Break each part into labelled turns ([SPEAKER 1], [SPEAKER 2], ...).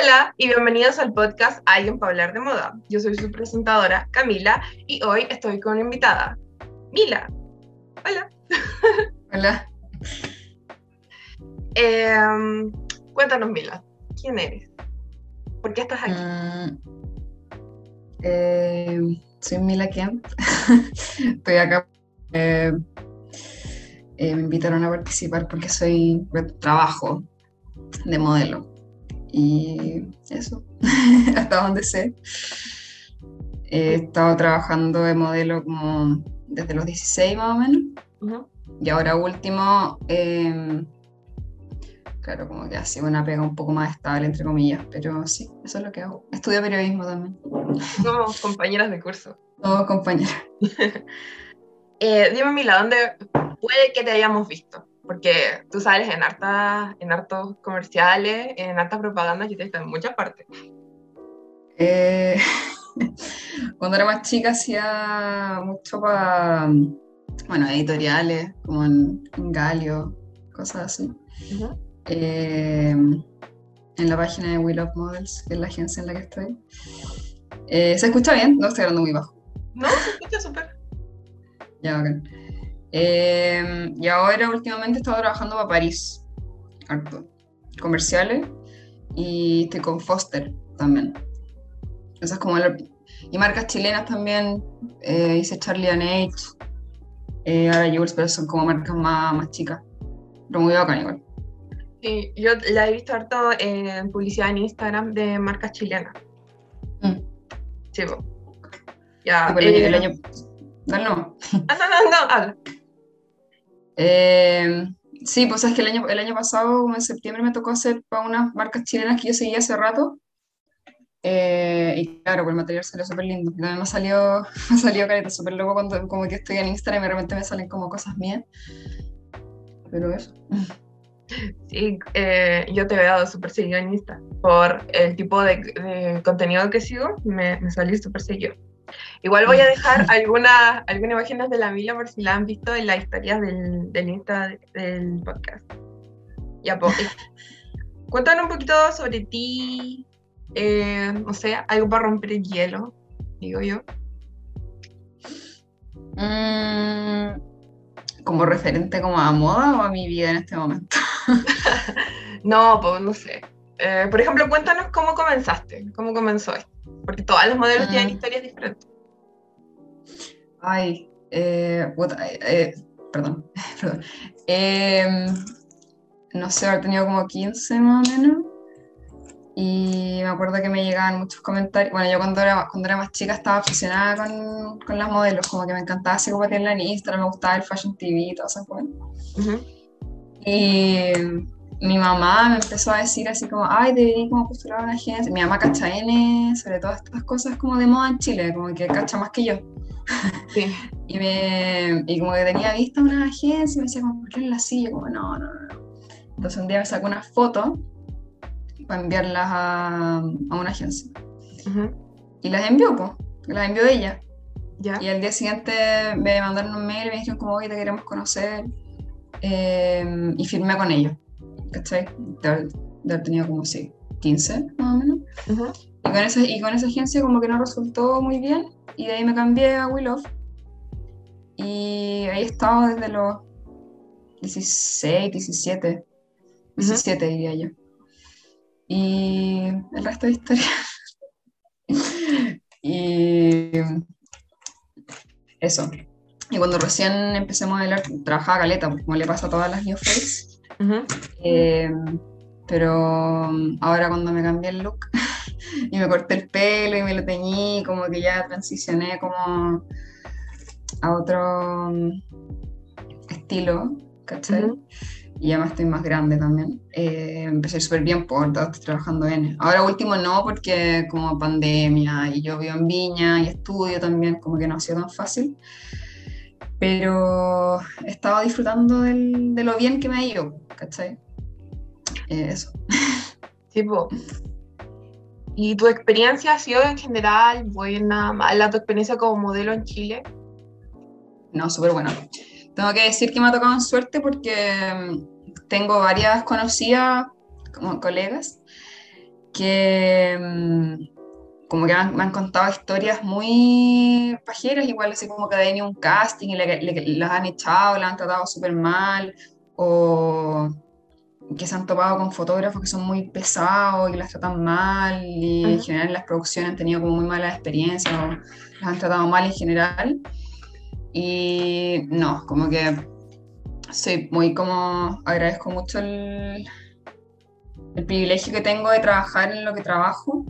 [SPEAKER 1] Hola y bienvenidos al podcast Alguien para hablar de moda. Yo soy su presentadora, Camila, y hoy estoy con una invitada, Mila. Hola.
[SPEAKER 2] Hola.
[SPEAKER 1] Em, cuéntanos, Mila, ¿quién eres? ¿Por qué estás aquí?
[SPEAKER 2] Mm, eh, soy Mila Kemp. Estoy acá. eh, eh, me invitaron a participar porque soy trabajo de modelo. Y eso, hasta donde sé. He estado trabajando de modelo como desde los 16 más o menos.
[SPEAKER 1] Ujú.
[SPEAKER 2] Y ahora último, eh, claro, como que ha sido una pega un poco más estable, entre comillas, pero sí, eso es lo que hago. Estudio periodismo también.
[SPEAKER 1] Somos compañeras de curso.
[SPEAKER 2] Todos compañeros.
[SPEAKER 1] Eh, dime, Mila, ¿dónde puede que te hayamos visto? Porque tú sales en, hartas, en hartos comerciales, en hartas propagandas y te visto en muchas partes.
[SPEAKER 2] Eh, cuando era más chica hacía mucho para, bueno, editoriales, como en, en Galio, cosas así.
[SPEAKER 1] Ujú.
[SPEAKER 2] Eh, en la página de We Love Models, que es la agencia en la que estoy. Eh, ¿Se escucha bien? No estoy hablando muy bajo.
[SPEAKER 1] No, se escucha súper.
[SPEAKER 2] Ya, bacán. Eh, y ahora últimamente he estado trabajando para París, harto. Comerciales. Y estoy con Foster también. Esa es como la- Y marcas chilenas también. eh, hice Charlie and H. Eh, ahora Jules, pero son como marcas más, más chicas. Pero muy bacán igual.
[SPEAKER 1] Sí, yo la he visto harto en publicidad en Instagram de marcas chilenas.
[SPEAKER 2] Mm.
[SPEAKER 1] Sí. Ya.
[SPEAKER 2] El,
[SPEAKER 1] eh,
[SPEAKER 2] el año... Dale, no.
[SPEAKER 1] Ah, no, no, no, habla.
[SPEAKER 2] Eh, sí, pues es que el año, el año pasado, en septiembre, me tocó hacer para unas marcas chilenas que yo seguía hace rato. Eh, y claro, pues el material salió súper lindo. También me salió, me salió careta súper loco cuando como que estoy en Instagram y de repente me salen como cosas mías. Pero eso.
[SPEAKER 1] Sí, eh, yo te dado súper seguido en Insta. Por el tipo de, de contenido que sigo, me, me salí súper seguido. Igual voy a dejar algunas algunas imágenes de la Mila por si la han visto en las historias del, del Insta de- del podcast. Ya, pues. Cuéntanos un poquito sobre ti, eh, no sé, algo para romper el hielo, digo yo.
[SPEAKER 2] Mm, como referente como a moda o a mi vida en este momento.
[SPEAKER 1] No, pues no sé. Eh, por ejemplo, cuéntanos cómo comenzaste, cómo comenzó esto. Porque todos los modelos tienen
[SPEAKER 2] Mm.
[SPEAKER 1] historias diferentes.
[SPEAKER 2] Ay, eh, puta, eh, eh, perdón, perdón. Em, no sé, haber tenido como 15 más o menos. Y me acuerdo que me llegaban muchos comentarios. Bueno, yo cuando era, cuando era más chica estaba obsesionada con, con las modelos, como que me encantaba como en Instagram, me gustaba el Fashion TV y todas esas cosas. Y mi mamá me empezó a decir así como, ay, debería como postular a una agencia. Mi mamá cacha N, sobre todas estas cosas como de moda en Chile, como que cacha más que yo.
[SPEAKER 1] Sí.
[SPEAKER 2] Y, me, y como que tenía vista una agencia y me decía, como, ¿por la silla? Como, no, no, no. Entonces un día me sacó una foto para enviarlas a, a una agencia.
[SPEAKER 1] Ujú.
[SPEAKER 2] Y las envió, pues, las envió ella.
[SPEAKER 1] ¿Ya?
[SPEAKER 2] Y al día siguiente me mandaron un mail y me dijeron como, oye, te queremos conocer. Eh, y firmé con ellos. ¿Cachai? De haber, de haber tenido como, sí, 15 más o menos.
[SPEAKER 1] Ujú.
[SPEAKER 2] Y con, esa, y con esa agencia como que no resultó muy bien. Y de ahí me cambié a Willow. Y ahí he estado desde los 16, 17. 17 diría yo. Y el resto de historia. y eso. Y cuando recién empecé a modelar, trabajaba caleta, pues como le pasa a todas las new Eh, pero mm, ahora cuando me cambié el look y me corté el pelo y me lo teñí, como que ya transicioné como a otro mm, estilo, ¿cachai?
[SPEAKER 1] Ujú.
[SPEAKER 2] Y además estoy más grande también. Eh, empecé súper bien por todo, estoy trabajando en. Ahora último no, porque como pandemia y yo vivo en Viña y estudio también, como que no ha sido tan fácil. Pero he estado disfrutando del- de lo bien que me ha ido, ¿cachai? Eh, eso.
[SPEAKER 1] Sí, po. ¿Y tu experiencia ha sido en general buena, mala? ¿Tu experiencia como modelo en Chile?
[SPEAKER 2] No, súper bueno. Tengo que decir que me ha tocado en suerte porque mm, tengo varias conocidas como colegas que mm, como que me han, contado historias muy pajeras, igual así como que ha venido un casting y le, las han echado, las han tratado súper mal, o que se han topado con fotógrafos que son muy pesados y las tratan mal, y en general las producciones han tenido como muy malas experiencias, o las han tratado mal en general. Y no, como que soy muy como, agradezco mucho el, el privilegio que tengo de trabajar en lo que trabajo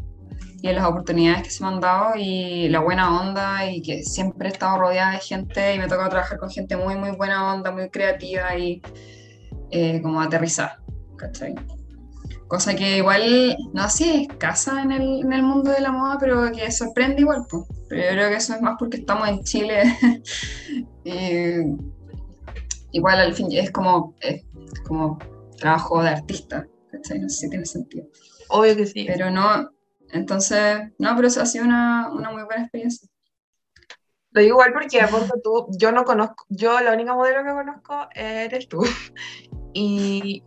[SPEAKER 2] y en las oportunidades que se me han dado y la buena onda y que siempre he estado rodeada de gente y me ha tocado trabajar con gente muy, muy buena onda, muy creativa y eh, como aterrizar, ¿cachai? Cosa que igual, no así escasa en el, en el mundo de la moda, pero que sorprende igual, pues. Pero yo creo que eso es más porque estamos en Chile. y, igual al fin es como, es como trabajo de artista, ¿cachai? No sé si tiene sentido.
[SPEAKER 1] Obvio que sí.
[SPEAKER 2] Pero no, entonces, no, pero eso ha sido una, una muy buena experiencia.
[SPEAKER 1] Lo digo igual porque, tú, yo no conozco, yo la única modelo que conozco eres tú. Y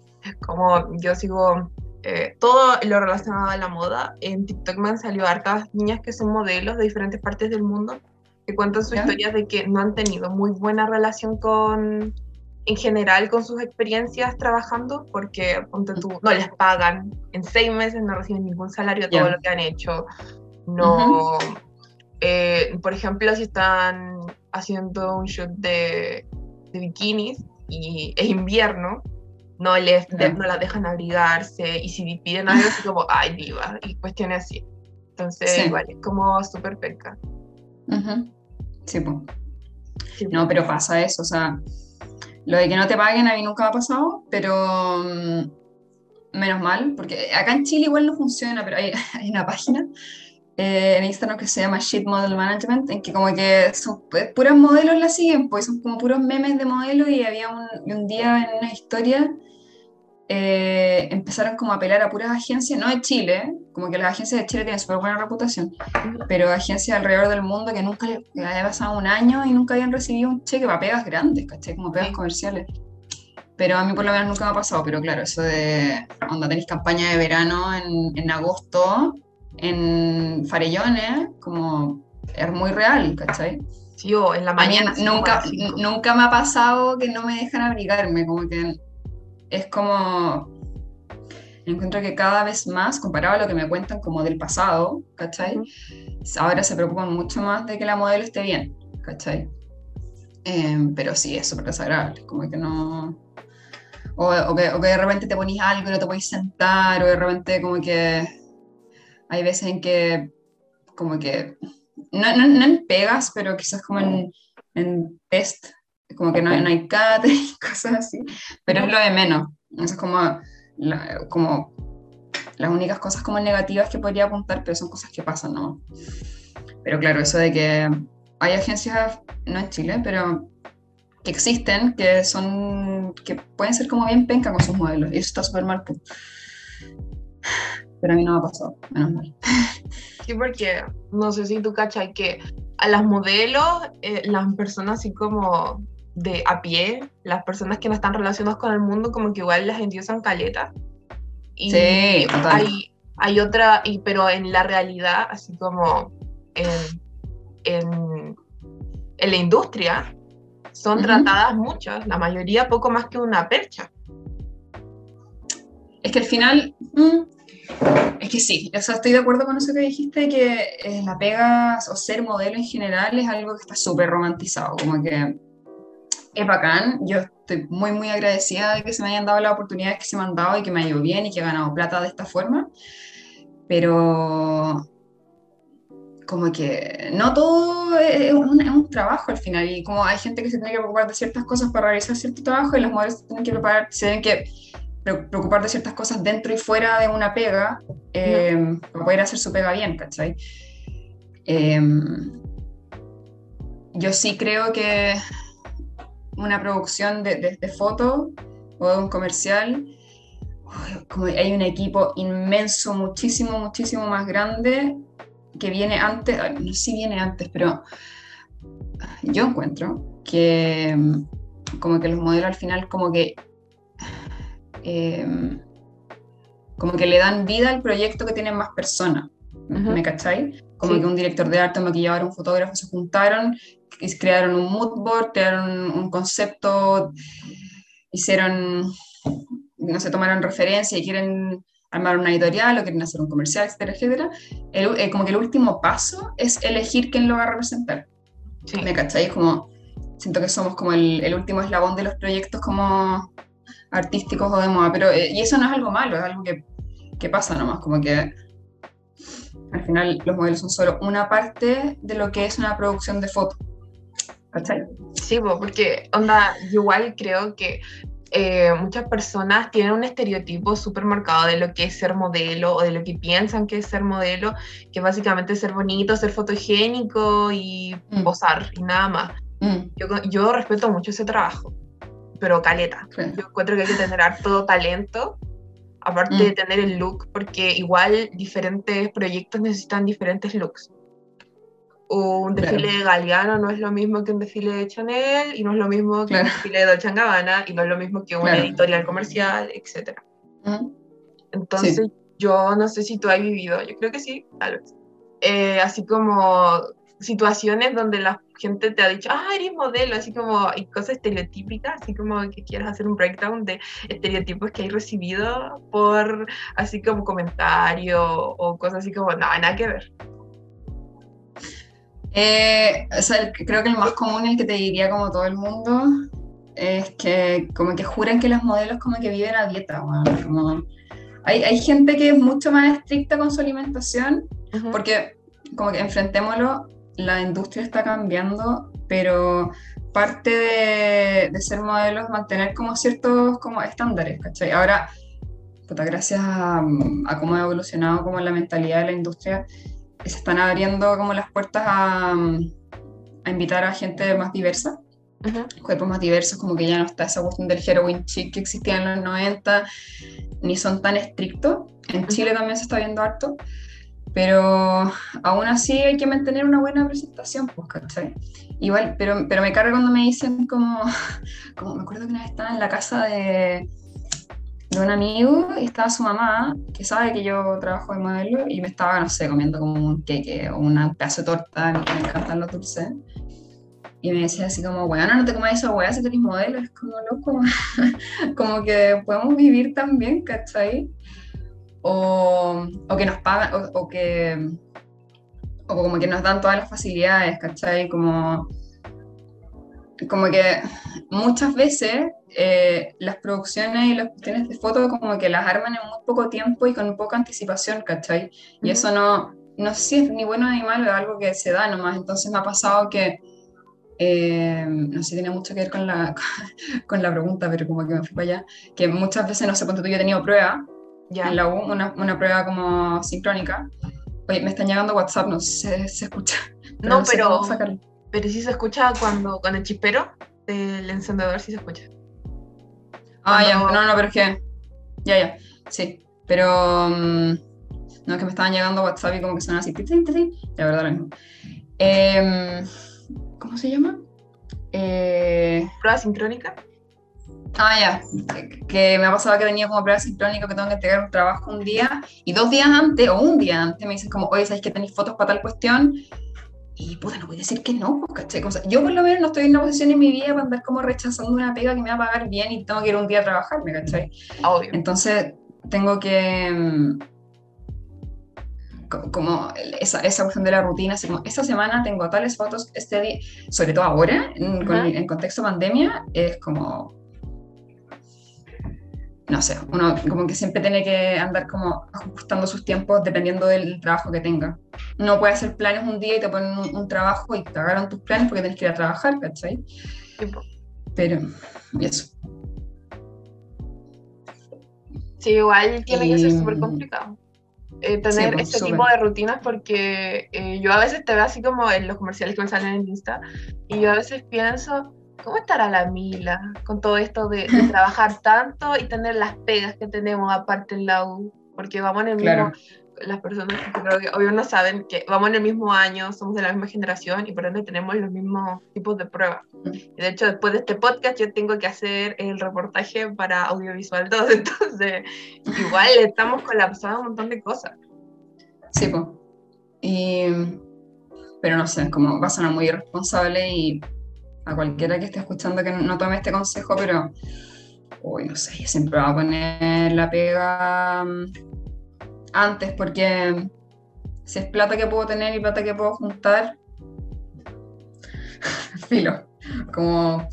[SPEAKER 1] como yo sigo eh, todo lo relacionado a la moda, en TikTok me han salido hartas niñas que son modelos de diferentes partes del mundo que cuentan su historia de que no han tenido muy buena relación con, en general con sus experiencias trabajando, porque ponte tú, no les pagan, en seis meses no reciben ningún salario todo lo que han hecho, no, eh, por ejemplo, si están haciendo un shoot de, de bikinis y es invierno, no les no las dejan abrigarse y si piden algo es como, ay, viva, y cuestiones así. Entonces, igual, es como súper peca.
[SPEAKER 2] Sí, pues. No, pero pasa eso, o sea, lo de que no te paguen a mí nunca ha pasado, pero mm, menos mal, porque acá en Chile igual no funciona, pero hay, hay una página eh, en Instagram que se llama Shit Model Management, en que como que son puros modelos la siguen, pues son como puros memes de modelos y había un, un día en una historia eh, empezaron como a apelar a puras agencias, no de Chile, como que las agencias de Chile tienen súper buena reputación, pero agencias alrededor del mundo que nunca le había pasado un año y nunca habían recibido un cheque para pegas grandes, ¿cachai? Como pegas comerciales. Pero a mí por lo menos nunca me ha pasado, pero claro, eso de, onda, tenéis campaña de verano en, en agosto, en Farellones, como es muy real, ¿cachai?
[SPEAKER 1] Sí, o en la mañana.
[SPEAKER 2] nunca, nunca me ha pasado que no me dejan abrigarme, como que es como, encuentro que cada vez más, comparado a lo que me cuentan como del pasado, ¿cachai? Ahora se preocupan mucho más de que la modelo esté bien, ¿cachai? Em, pero sí, es súper desagradable, como que no... O, que, de repente te ponís algo y no te podéis sentar, o de repente como que hay veces en que como que, no, no, no en pegas, pero quizás como en, en test como que no, no hay y cosas así, pero es lo de menos. Eso es como, como las únicas cosas como negativas que podría apuntar, pero son cosas que pasan, ¿no? Pero claro, eso de que hay agencias, no en Chile, pero que existen, que son, que pueden ser como bien penca con sus modelos, y eso está súper mal. Pues. Pero a mí no me ha pasado, menos mal.
[SPEAKER 1] Sí, porque no sé si tú cachai que a las modelos, eh, las personas así como de a pie, las personas que no están relacionadas con el mundo, como que igual las endiosan caleta. Y
[SPEAKER 2] sí,
[SPEAKER 1] hay, hay otra, y, pero en la realidad, así como en, en, la industria, son tratadas muchas, la mayoría poco más que una percha.
[SPEAKER 2] Es que al final, mm, es que sí, o estoy de acuerdo con eso que dijiste, que eh, la pega o ser modelo en general es algo que está súper romantizado, como que es bacán. Yo estoy muy, muy agradecida de que se me hayan dado las oportunidades que se me han dado y que me ha ido bien y que he ganado plata de esta forma. Pero como que no todo es un, trabajo al final y como hay gente que se tiene que preocupar de ciertas cosas para realizar cierto trabajo y las mujeres se tienen que preparar, se tienen que preocupar de ciertas cosas dentro y fuera de una pega eh, para poder hacer su pega bien, ¿cachai? Eh, yo sí creo que una producción de, de, foto o de un comercial, como hay un equipo inmenso, muchísimo, muchísimo más grande que viene antes, no sé si viene antes, pero yo encuentro que como que los modelos al final como que em, como que le dan vida al proyecto que tienen más personas. ¿Me cacháis? Como que un director de arte, un maquillador, un fotógrafo se juntaron, crearon un mood board, crearon un concepto, hicieron, no sé, tomaron referencia y quieren armar una editorial o quieren hacer un comercial, etcétera, etcétera. Eh, como que el último paso es elegir quién lo va a representar. ¿Me cacháis? Como, siento que somos como el, el, último eslabón de los proyectos como artísticos o de moda, pero, eh, y eso no es algo malo, es algo que, que pasa nomás, como que al final los modelos son solo una parte de lo que es una producción de fotos. ¿Cachai?
[SPEAKER 1] Sí, porque onda, igual creo que eh, muchas personas tienen un estereotipo súper marcado de lo que es ser modelo o de lo que piensan que es ser modelo, que básicamente es ser bonito, ser fotogénico y mm. posar y nada más. Mm. Yo, yo, respeto mucho ese trabajo, pero caleta. Yo encuentro que hay que tener harto talento aparte de mm. tener el look, porque igual diferentes proyectos necesitan diferentes looks. Un desfile de Galeano no es lo mismo que un desfile de Chanel, y no es lo mismo que un desfile de Dolce Gabbana, y no es lo mismo que una editorial comercial, etc. Entonces, yo no sé si tú has vivido, yo creo que sí, tal vez. Eh, así como situaciones donde la gente te ha dicho, ah, eres modelo, así como hay cosas estereotípicas, así como que quieras hacer un breakdown de estereotipos que hay recibido por así como comentario o cosas así como, no, nada que ver.
[SPEAKER 2] Eh, o sea, creo que el más común, el que te diría como todo el mundo, es que como que juran que los modelos como que viven a dieta, como... hay, hay, gente que es mucho más estricta con su alimentación, porque como que enfrentémoslo, la industria está cambiando, pero parte de, ser modelo es mantener como ciertos como estándares, ¿cachai? Ahora, puta, gracias a, cómo ha evolucionado como la mentalidad de la industria, se están abriendo como las puertas a, a invitar a gente más diversa, cuerpos más diversos, como que ya no está esa cuestión del heroin chic que existía en los 90, ni son tan estrictos. En Chile también se está viendo harto. Pero aún así hay que mantener una buena presentación, pues, ¿cachai? Igual, pero, pero me carga cuando me dicen como, como, me acuerdo que una vez estaba en la casa de, de un amigo y estaba su mamá, que sabe que yo trabajo de modelo, y me estaba, no sé, comiendo como un queque o un pedazo de torta, me encantan los dulces. Y me decía así como, bueno, no te comas esa weá si eres modelo, es como loco, como que podemos vivir también, ¿cachai? o, o que nos pagan, o, que, o como que nos dan todas las facilidades, ¿cachai? Como, como que muchas veces eh, las producciones y las cuestiones de fotos como que las arman en muy poco tiempo y con poca anticipación, ¿cachai? Y eso no, no sé si es ni bueno ni malo, es algo que se da nomás. Entonces me ha pasado que, eh, no sé si tiene mucho que ver con la, con la pregunta, pero como que me fui para allá, que muchas veces, no sé cuánto tú, yo he tenido pruebas en la U, una, una, prueba como sincrónica. Oye, me están llegando WhatsApp, no sé si se, escucha.
[SPEAKER 1] no, pero, pero sí se escucha cuando con el chispero del encendedor, sí se escucha.
[SPEAKER 2] Ah, ya, no, no, pero es que. Ya, ya, sí. Pero. Mm, no, es que me estaban llegando WhatsApp y como que suena así. La verdad, lo mismo. Em, ¿Cómo se llama?
[SPEAKER 1] Eh, ¿Prueba sincrónica?
[SPEAKER 2] Ah, ya. Que me ha pasado que tenía como prueba sincrónica que tengo que entregar un trabajo un día y dos días antes o un día antes me dicen como, oye, ¿sabes que tenéis fotos para tal cuestión? Y puta, no voy a decir que no, pues, ¿cachai? yo por lo menos no estoy en una posición en mi vida para andar como rechazando una pega que me va a pagar bien y tengo que ir un día a trabajar, ¿me cachai? Obvio. Entonces tengo que mm, como esa, esa cuestión de la rutina, así como esta semana tengo tales fotos, este día, sobre todo ahora, en, en contexto pandemia, es como no sé, uno como que siempre tiene que andar como ajustando sus tiempos dependiendo del trabajo que tenga. No puedes hacer planes un día y te ponen un, trabajo y te agarran tus planes porque tienes que ir a trabajar, ¿cachai? Pero, y eso.
[SPEAKER 1] Sí, igual tiene que ser súper complicado. Eh, tener pues, este tipo de rutinas porque eh, yo a veces te veo así como en los comerciales que me salen en Insta y yo a veces pienso, ¿Cómo estará la Mila con todo esto de, trabajar tanto y tener las pegas que tenemos aparte en la U? Porque vamos en el mismo, las personas que creo que obvio no saben que vamos en el mismo año, somos de la misma generación y por ende tenemos los mismos tipos de pruebas. De hecho, después de este podcast yo tengo que hacer el reportaje para audiovisual 2, entonces igual estamos colapsando un montón de cosas.
[SPEAKER 2] Sí, pues. Pero no sé, como va a sonar muy irresponsable y a cualquiera que esté escuchando que no tome este consejo, pero uy, no sé, yo siempre voy a poner la pega mm, antes porque si es plata que puedo tener y plata que puedo juntar, filo, como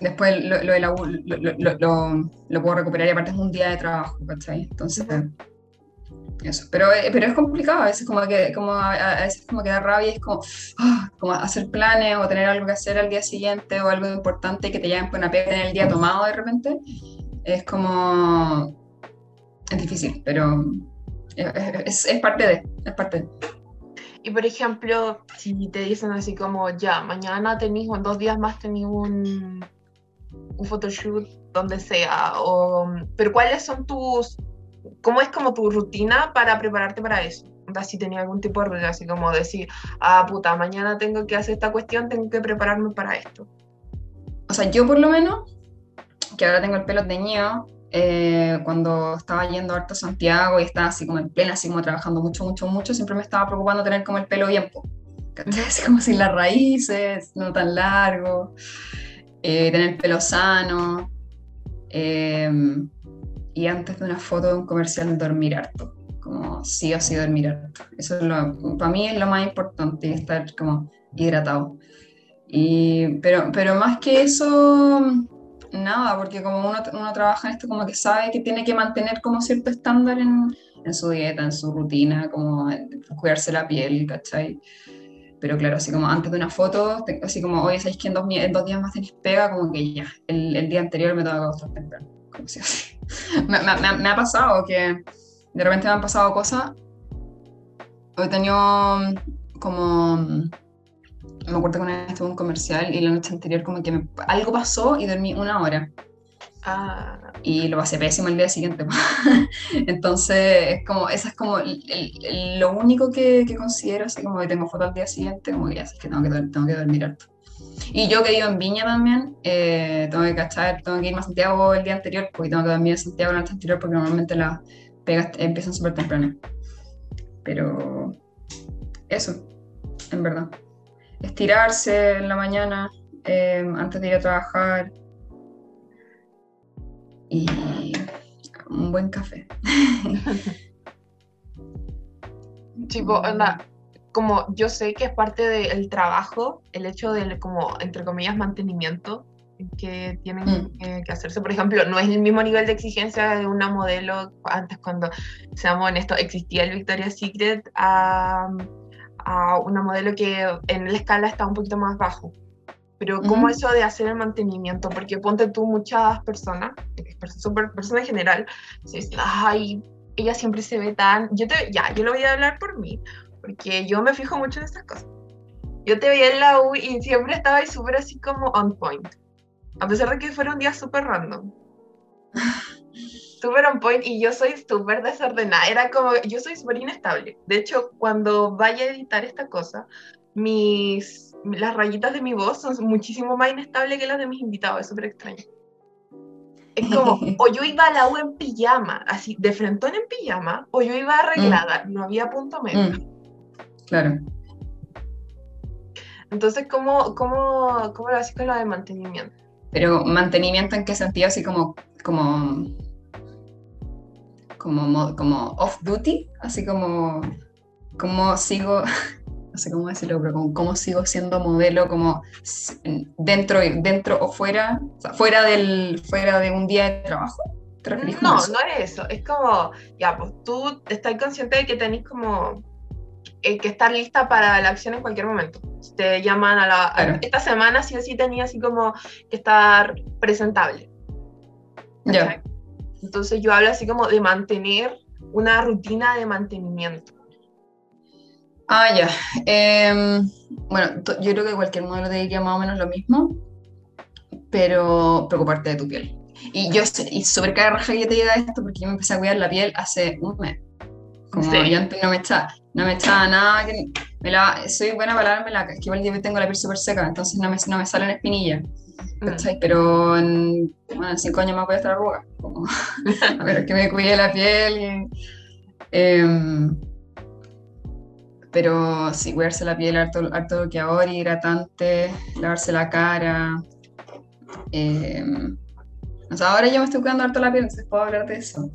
[SPEAKER 2] después lo, la lo, lo, puedo recuperar y aparte es un día de trabajo, ¿cachai? Entonces, eso. Pero, eh, pero es complicado, a veces como que, como, a, veces como que da rabia es como, ah, como hacer planes o tener algo que hacer al día siguiente o algo importante que te llamen por una pega en el día tomado de repente. Es como, es difícil, pero es, es, parte de, es parte
[SPEAKER 1] Y por ejemplo, si te dicen así como, ya, mañana tenéis o en dos días más tenéis un, un photoshoot donde sea, o, pero ¿cuáles son tus ¿cómo es como tu rutina para prepararte para eso? si tenía algún tipo de rutina, así como decir, ah, puta, mañana tengo que hacer esta cuestión, tengo que prepararme para esto.
[SPEAKER 2] O sea, yo por lo menos, que ahora tengo el pelo teñido, eh, cuando estaba yendo harto a Santiago y estaba así como en plena, así como trabajando mucho, mucho, mucho, siempre me estaba preocupando tener como el pelo bien, así como sin las raíces, no tan largo, eh, tener el pelo sano. Eh, y antes de una foto de un comercial dormir harto, como sí o sí dormir harto. Eso es lo, para mí es lo más importante, estar como hidratado. Y, pero, pero más que eso, nada, porque como uno, uno trabaja en esto, como que sabe que tiene que mantener como cierto estándar en, en su dieta, en su rutina, como cuidarse la piel, ¿cachai? Pero claro, así como antes de una foto, así como, oye, ¿sabéis que en dos, en dos días más tenéis pega? Como que ya, el, el día anterior me toca acostar temprano. Como si así me, me, me, ha pasado que de repente me han pasado cosas. He tenido como. Me acuerdo que una vez estuve en un comercial y la noche anterior, como que algo pasó y dormí una hora. Ah. Y lo pasé pésimo el día siguiente. Entonces, es como, esa es como lo único que, que, considero, así como que tengo foto al día siguiente, como que ya sé que tengo que, tengo que dormir harto. Y yo que vivo en Viña también, eh, tengo que cachar, tengo que ir a Santiago el día anterior, porque tengo que dormir en Santiago la noche anterior, porque normalmente las pegas empiezan súper temprano. Pero eso, en verdad. Estirarse en la mañana eh, antes de ir a trabajar. Y un buen café.
[SPEAKER 1] Tipo, anda, como yo sé que es parte del trabajo, el hecho del, como, entre comillas, mantenimiento que tienen mm. que, hacerse. Por ejemplo, no es el mismo nivel de exigencia de una modelo, antes cuando, seamos honestos, existía el Victoria's Secret, a, a una modelo que en la escala está un poquito más bajo. Pero como eso de hacer el mantenimiento, porque ponte tú muchas personas, personas en general, se ay, ella siempre se ve tan, yo te, ya, yo lo voy a hablar por mí, porque yo me fijo mucho en estas cosas. Yo te veía en la U y siempre estaba ahí súper así como on point, a pesar de que fuera un día súper random. Súper on point y yo soy súper desordenada, era como, yo soy súper inestable. De hecho, cuando vaya a editar esta cosa, mis, las rayitas de mi voz son muchísimo más inestables que las de mis invitados, es súper extraño. Es como, o yo iba a la U en pijama, así, de frentón en pijama, o yo iba arreglada, no había punto medio. Mm.
[SPEAKER 2] Claro.
[SPEAKER 1] Entonces, ¿cómo, cómo, cómo lo haces con lo de mantenimiento?
[SPEAKER 2] Pero mantenimiento en qué sentido, así como, como, como, como off duty, así como, como sigo, no sé cómo decirlo, pero como, sigo siendo modelo, como dentro, dentro o fuera, o sea, fuera del, fuera de un día de trabajo.
[SPEAKER 1] no, no es eso, es como, ya, pues tú estás consciente de que tenés como eh, que estar lista para la acción en cualquier momento. Te llaman a la... esta semana sí o sí tenía así como que estar presentable. Ya. Entonces yo hablo así como de mantener una rutina de mantenimiento.
[SPEAKER 2] Ah, ya. Em, bueno, yo creo que cualquier modelo te diría más o menos lo mismo, pero preocuparte de tu piel. Y yo, y sobre cada raja que te diga esto, porque yo me empecé a cuidar la piel hace un mes Como
[SPEAKER 1] Sí.
[SPEAKER 2] yo antes no me echaba, no me echaba nada, que me la, soy buena para lavarme la, es que igual yo tengo la piel súper seca, entonces no me, no me salen espinillas,
[SPEAKER 1] Mm.
[SPEAKER 2] ¿cachai? Pero en, bueno, en cinco años más voy a estar arruga, como, a ver, que me cuide la piel. y- em, pero sí, cuidarse la piel, harto, harto bloqueador, hidratante, lavarse la cara. em, o sea, ahora yo me estoy cuidando harto la piel, entonces puedo hablar de eso.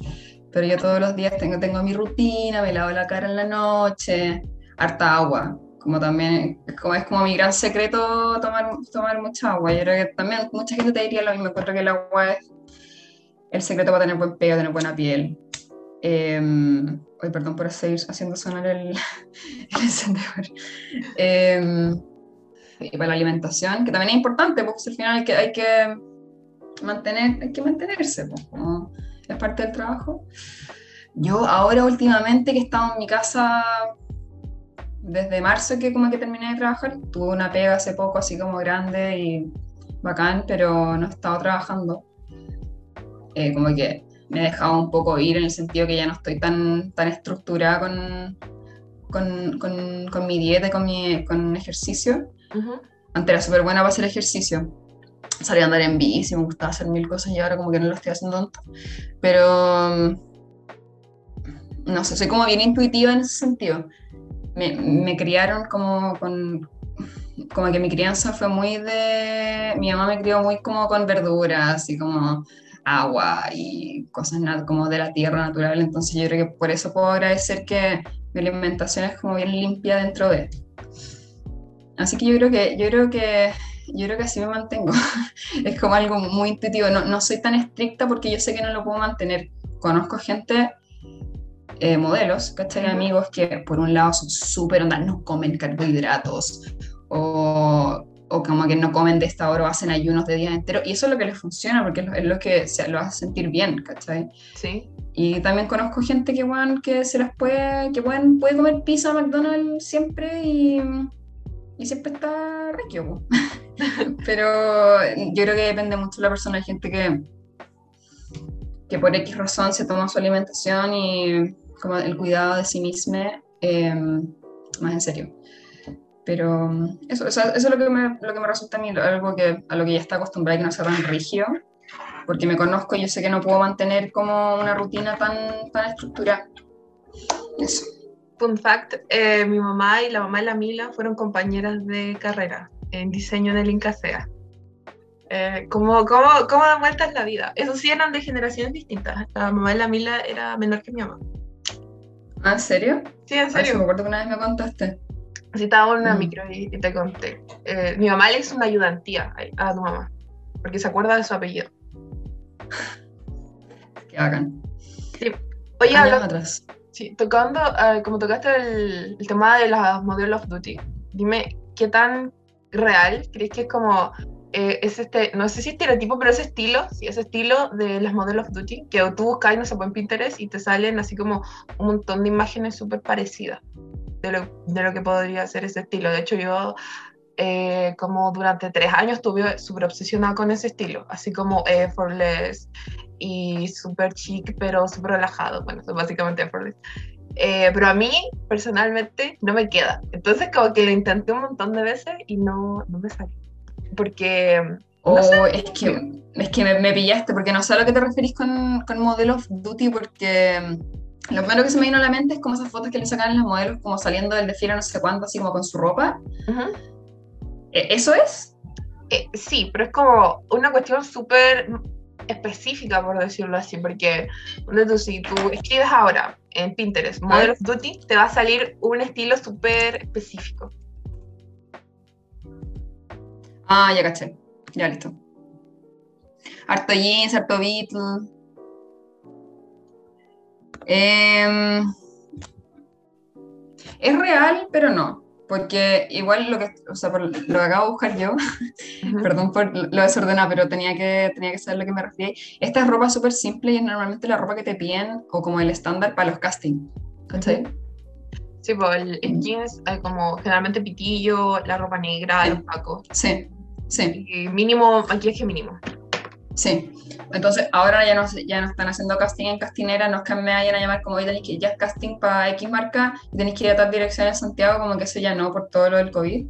[SPEAKER 2] Pero yo todos los días tengo, tengo mi rutina, me lavo la cara en la noche, harta agua. Como también, como, es como mi gran secreto tomar, tomar mucha agua. Yo creo que también mucha gente te diría lo mismo. Encuentro que el agua es el secreto para tener buen pelo, tener buena piel. Eh, Ay, perdón por seguir haciendo sonar el, el encendedor. Eh, y para la alimentación, que también es importante, porque al final hay que, hay que mantener, hay que mantenerse, pues, como es parte del trabajo. Yo ahora últimamente que he estado en mi casa desde marzo que como que terminé de trabajar, tuve una pega hace poco así como grande y bacán, pero no he estado trabajando. Eh, como que me he dejado un poco ir en el sentido que ya no estoy tan, tan estructurada con, con, con, con mi dieta y con, mi, con ejercicio.
[SPEAKER 1] Ujú.
[SPEAKER 2] Antes era súper buena para hacer ejercicio. Salía a andar en bici, me gustaba hacer mil cosas y ahora como que no lo estoy haciendo tanto. Pero no sé, soy como bien intuitiva en ese sentido. Me, me criaron como con como que mi crianza fue muy de mi mamá me crió muy como con verduras y como agua y cosas como de la tierra natural, entonces yo creo que por eso puedo agradecer que mi alimentación es como bien limpia dentro de. Así que yo creo que yo creo que yo creo que así me mantengo. es como algo muy intuitivo, no, no soy tan estricta porque yo sé que no lo puedo mantener. Conozco gente eh, modelos, ¿cachai? Amigos que por un lado son súper onda, no comen carbohidratos o, o como que no comen de esta hora o hacen ayunos de día entero y eso es lo que les funciona porque es lo, es lo que se, lo hace sentir bien, ¿cachai?
[SPEAKER 1] Sí.
[SPEAKER 2] Y también conozco gente que, weón, que se las puede, que pueden, puede comer pizza, McDonald's siempre y, y siempre está rico. Pero yo creo que depende mucho de la persona. Hay gente que, que por X razón se toma su alimentación y como el cuidado de sí misma eh, más en serio. Pero eso, eso, eso es lo que, me, lo que me resulta a mí, algo que, a lo que ya está acostumbrada que no sea tan rígido, porque me conozco y yo sé que no puedo mantener como una rutina tan, tan estructurada. Eso.
[SPEAKER 1] Fun fact, eh, mi mamá y la mamá de la Mila fueron compañeras de carrera en diseño en el Incasea. Eh, ¿cómo, cómo, ¿Cómo da vueltas la vida? Eso sí eran de generaciones distintas. La mamá de la Mila era menor que mi mamá.
[SPEAKER 2] ¿Ah, en serio?
[SPEAKER 1] Sí, en
[SPEAKER 2] Ay, sí, me
[SPEAKER 1] serio.
[SPEAKER 2] acuerdo que una vez me contaste.
[SPEAKER 1] Sí, estaba en una
[SPEAKER 2] Mm.
[SPEAKER 1] micro y, y te conté. Eh, mi mamá le hizo una ayudantía a, a tu mamá, porque se acuerda de su apellido.
[SPEAKER 2] Qué bacán.
[SPEAKER 1] Oye,
[SPEAKER 2] Años
[SPEAKER 1] habla-
[SPEAKER 2] atrás.
[SPEAKER 1] Sí, tocando, eh, como tocaste el, el tema de las Model of Duty, dime, ¿qué tan real crees que es como eh, es este, no sé si estereotipo, pero ese estilo, sí, ese estilo de las Model of Duty, que tú buscas, no sé, en Pinterest y te salen así como un montón de imágenes súper parecidas de lo, de lo que podría ser ese estilo. De hecho, yo eh, como durante tres años estuve súper obsesionada con ese estilo, así como effortless y súper chic, pero súper relajado. Bueno, es básicamente effortless. Eh, pero a mí, personalmente, no me queda. Entonces, como que lo intenté un montón de veces y no, no me salió. Porque,
[SPEAKER 2] O
[SPEAKER 1] No sé.
[SPEAKER 2] es que, es que me, me pillaste, porque no sé a lo que te referís con, con Model of Duty, porque mm, lo primero que se me vino a la mente es como esas fotos que le sacan las modelos como saliendo del desfile no sé cuánto, así como con su ropa.
[SPEAKER 1] ujú,
[SPEAKER 2] ¿E- ¿Eso es?
[SPEAKER 1] eh, sí, pero es como una cuestión súper específica, por decirlo así, porque si tú escribes ahora en Pinterest Model of Duty, te va a salir un estilo súper específico.
[SPEAKER 2] Ah, ya caché. Ya listo. Harto jeans, harto Beatle. Em, es real, pero no. Porque igual lo que, o sea, por lo acabo de buscar yo, perdón por lo desordenado, pero tenía que, tenía que saber a lo que me refería. Esta es ropa súper simple y es normalmente la ropa que te piden o como el estándar para los castings. ¿Cachai?
[SPEAKER 1] Sí, pues el, el jeans, eh, como generalmente pitillo, la ropa negra,
[SPEAKER 2] Sí.
[SPEAKER 1] los tacos.
[SPEAKER 2] Sí, sí.
[SPEAKER 1] Y mínimo, maquillaje mínimo.
[SPEAKER 2] Sí, entonces ahora ya no, ya no están haciendo casting en castinera, no es que me vayan a llamar como hoy tenéis que ya es casting para X marca y tenéis que ir a tal dirección en Santiago, como que eso ya no por todo lo del COVID.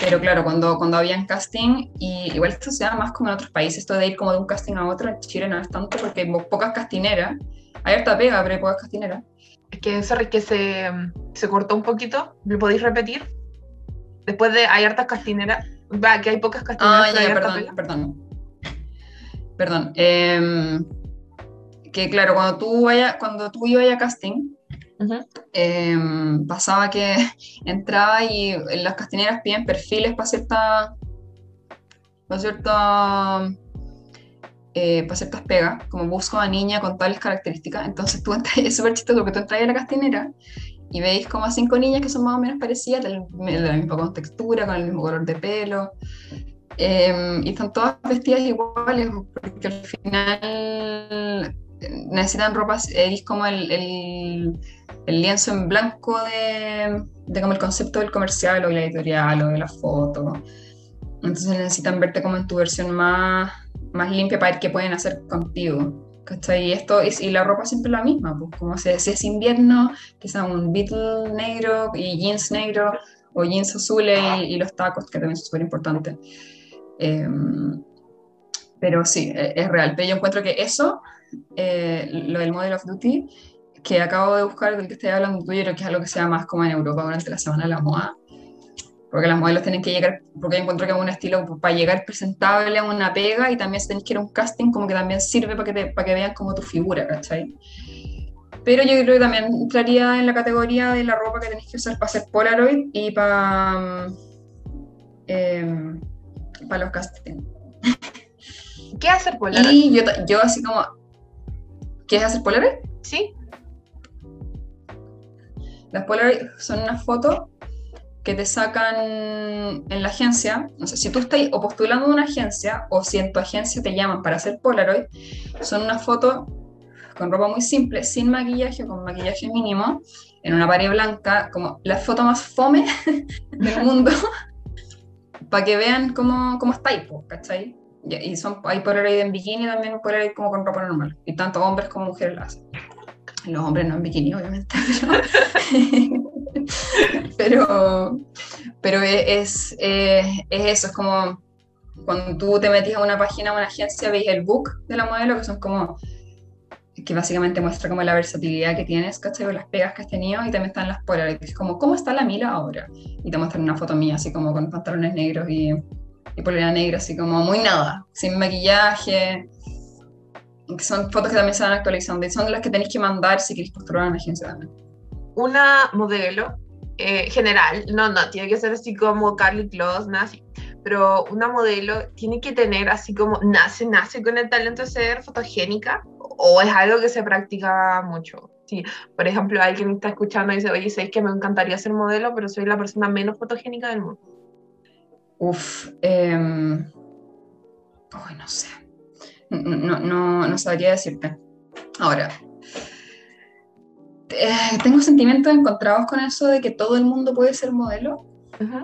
[SPEAKER 2] Pero claro, cuando, cuando habían casting, y igual esto se da más como en otros países, esto de ir como de un casting a otro, en Chile no es tanto porque hay pocas castineras, hay harta pega, pero hay pocas castineras.
[SPEAKER 1] Es que, sorry, que se, se cortó un poquito, ¿lo podéis repetir? Después de hay hartas castineras, va, que hay pocas castineras.
[SPEAKER 2] Ah, ya, perdón, perdón perdón, em, que claro, cuando tú, vaya, cuando tú ibas a casting, em, pasaba que entraba y las castineras piden perfiles para cierta, para cierta, eh, para ciertas pegas, como busco a niña con tales características, entonces tú entras, es súper chistoso porque tú entras a la castinera y veis como a cinco niñas que son más o menos parecidas, de la misma contextura, con el mismo color de pelo, Em, y están todas vestidas iguales, porque al final necesitan ropa, es como el, el, lienzo en blanco de, de, como el concepto del comercial o la editorial o de la foto. Entonces necesitan verte como en tu versión más, más limpia para ver qué pueden hacer contigo. Y, esto, es, y la ropa siempre es la misma, pues como si, si es invierno, sea un beetle negro y jeans negro o jeans azules y, y los tacos, que también son súper importantes. Em, pero sí, e, es real. Pero yo encuentro que eso, eh, lo del Model of Duty, que acabo de buscar, del que estoy hablando tú, yo creo que es algo que sea más como en Europa durante la Semana de la Moda. Porque las modelos tienen que llegar, porque yo encuentro que es un estilo para llegar presentable a una pega y también si tenés que ir a un casting, como que también sirve para que, te, para que vean como tu figura, ¿cachai? Pero yo creo que también entraría en la categoría de la ropa que tenés que usar para hacer Polaroid y para... Eh, para los castings.
[SPEAKER 1] ¿Qué hacer Polaroid?
[SPEAKER 2] Y yo, yo así como, ¿qué es hacer Polaroid?
[SPEAKER 1] Sí.
[SPEAKER 2] Las Polaroid son unas fotos que te sacan en la agencia, no sé, si tú estás o postulando a una agencia o si en tu agencia te llaman para hacer Polaroid, son unas fotos con ropa muy simple, sin maquillaje, con maquillaje mínimo, en una pared blanca, como la foto más fome del mundo, para que vean cómo, cómo estáis, ¿cachai? Y son, hay Polaroid en bikini también, Polaroid como con ropa normal. Y tanto hombres como mujeres lo hacen. Los hombres no en bikini, obviamente. Pero, pero, es, es, es, eso, es como cuando tú te metes a una página o una agencia, veis el book de la modelo, que son como que básicamente muestra como la versatilidad que tienes, ¿cachai? O las pegas que has tenido y también están las polaroids, como ¿cómo está la Mila ahora? Y te muestran una foto mía así como con pantalones negros y, y polera negra, así como muy nada, sin maquillaje. Son fotos que también se van actualizando y son las que tenéis que mandar si queréis postular a una agencia también.
[SPEAKER 1] Una modelo eh, general, no, no, tiene que ser así como Carly Close, nada así pero una modelo tiene que tener así como nace, nace con el talento de ser fotogénica o es algo que se practica mucho. Sí, por ejemplo, alguien está escuchando y dice, oye, sé que me encantaría ser modelo, pero soy la persona menos fotogénica del mundo.
[SPEAKER 2] Uf, eh, no sé. No, no, no sabría decirte. Ahora, eh, tengo sentimientos encontrados con eso de que todo el mundo puede ser modelo,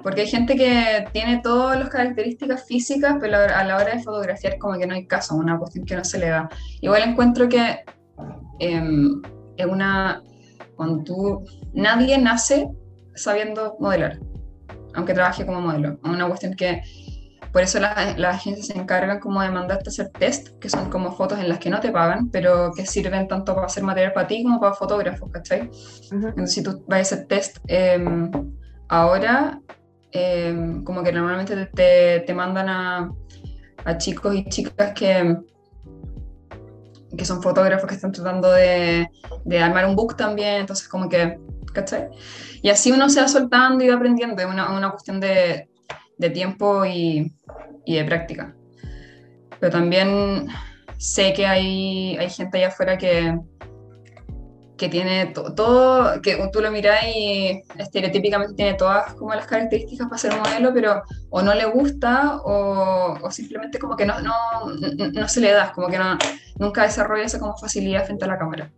[SPEAKER 2] porque hay gente que tiene todas las características físicas, pero a la hora de fotografiar como que no hay caso, una cuestión que no se le da. Igual encuentro que em, es una... Cuando tú... Nadie nace sabiendo modelar, aunque trabaje como modelo. Es una cuestión que... Por eso las la agencias se encargan como de mandarte a hacer test, que son como fotos en las que no te pagan, pero que sirven tanto para hacer material para ti como para fotógrafos, ¿cachai? Entonces si tú vas a hacer test... Eh, ahora em, como que normalmente te, te mandan a, a, chicos y chicas que, que son fotógrafos que están tratando de, de, armar un book también, entonces como que, ¿cachai? Y así uno se va soltando y va aprendiendo, es una, una cuestión de, de tiempo y, y, de práctica. Pero también sé que hay, hay gente allá afuera que, que tiene todo, que tú lo miras y estereotípicamente tiene todas como las características para ser modelo, pero o no le gusta o, o simplemente como que no, no, no, se le da, como que no, nunca desarrolla esa como facilidad frente a la cámara.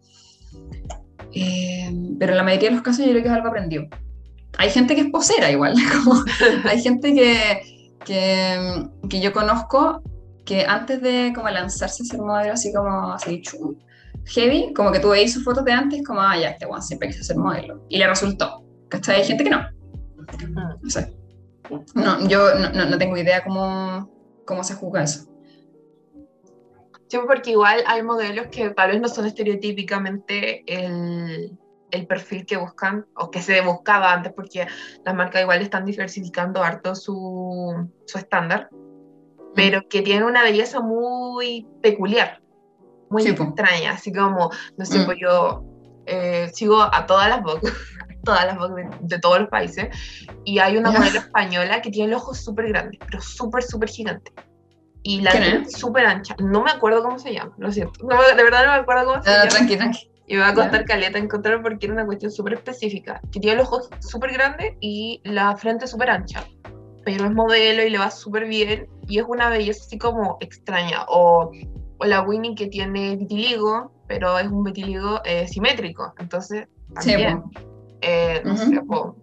[SPEAKER 2] Eh, pero en la mayoría de los casos yo creo que es algo aprendido. Hay gente que es posera igual, como, hay gente que, que, que yo conozco que antes de como lanzarse a ser modelo así como así chum, heavy, como que tú veis sus fotos de antes como, ah, ya, este one siempre quise ser modelo. Y le resultó. ¿Cachai? Hay gente que no.
[SPEAKER 1] Mm.
[SPEAKER 2] No sé. No, yo no, no, no tengo idea cómo, cómo se juzga eso.
[SPEAKER 1] Sí, porque igual hay modelos que tal vez no son estereotípicamente el, el perfil que buscan o que se buscaba antes, porque las marcas igual están diversificando harto su, su estándar, pero que tienen una belleza muy peculiar, muy
[SPEAKER 2] Sí,
[SPEAKER 1] extraña, así como, no sé,
[SPEAKER 2] Mm.
[SPEAKER 1] pues yo eh, sigo a todas las Vogue, todas las Vogue de, de todos los países, y hay una modelo española que tiene los ojos súper grandes, pero súper, súper gigantes. Y la
[SPEAKER 2] ¿Quién
[SPEAKER 1] tiene
[SPEAKER 2] es?
[SPEAKER 1] súper ancha. No me acuerdo cómo se llama, lo siento. No de verdad no me acuerdo cómo se
[SPEAKER 2] Ah,
[SPEAKER 1] llama.
[SPEAKER 2] tranqui, tranqui.
[SPEAKER 1] Y me va a costar caleta encontrar porque era una cuestión súper específica. Que tiene los ojos súper grandes y la frente súper ancha. Pero es modelo y le va súper bien. Y es una belleza así como extraña. O la Winnie que tiene vitiligo, pero es un vitiligo eh, simétrico. Entonces, también, eh, no sé, po,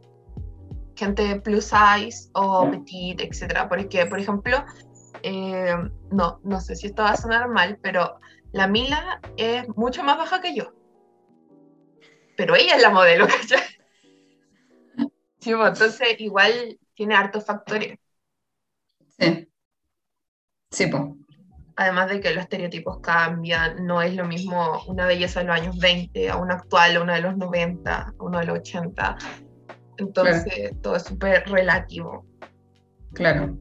[SPEAKER 1] gente plus size o petite, etcétera. Porque, por ejemplo, eh, no, no sé si esto va a sonar mal, pero la Mila es mucho más baja que yo. Pero ella es la modelo, ¿cachai? Sí, entonces igual tiene hartos factores.
[SPEAKER 2] Sí. Sí, po.
[SPEAKER 1] Además de que los estereotipos cambian, no es lo mismo una belleza de los años 20 a una actual, a una de los 90, a una de los 80. Entonces todo es súper relativo.
[SPEAKER 2] Claro.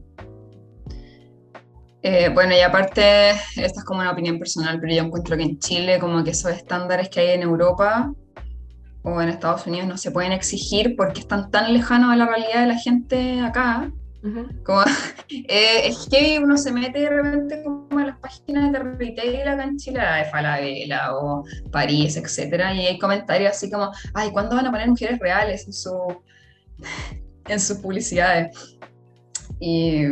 [SPEAKER 2] Eh, bueno, y aparte, esta es como una opinión personal, pero yo encuentro que en Chile como que esos estándares que hay en Europa o en Estados Unidos no se pueden exigir porque están tan lejanos a la realidad de la gente acá.
[SPEAKER 1] Ujú.
[SPEAKER 2] Como, eh, es que uno se mete de repente como en las páginas de retail acá en Chile, de Falabella o París, etcétera, y hay comentarios así como, ay, ¿cuándo van a poner mujeres reales en, su, en sus publicidades? Y,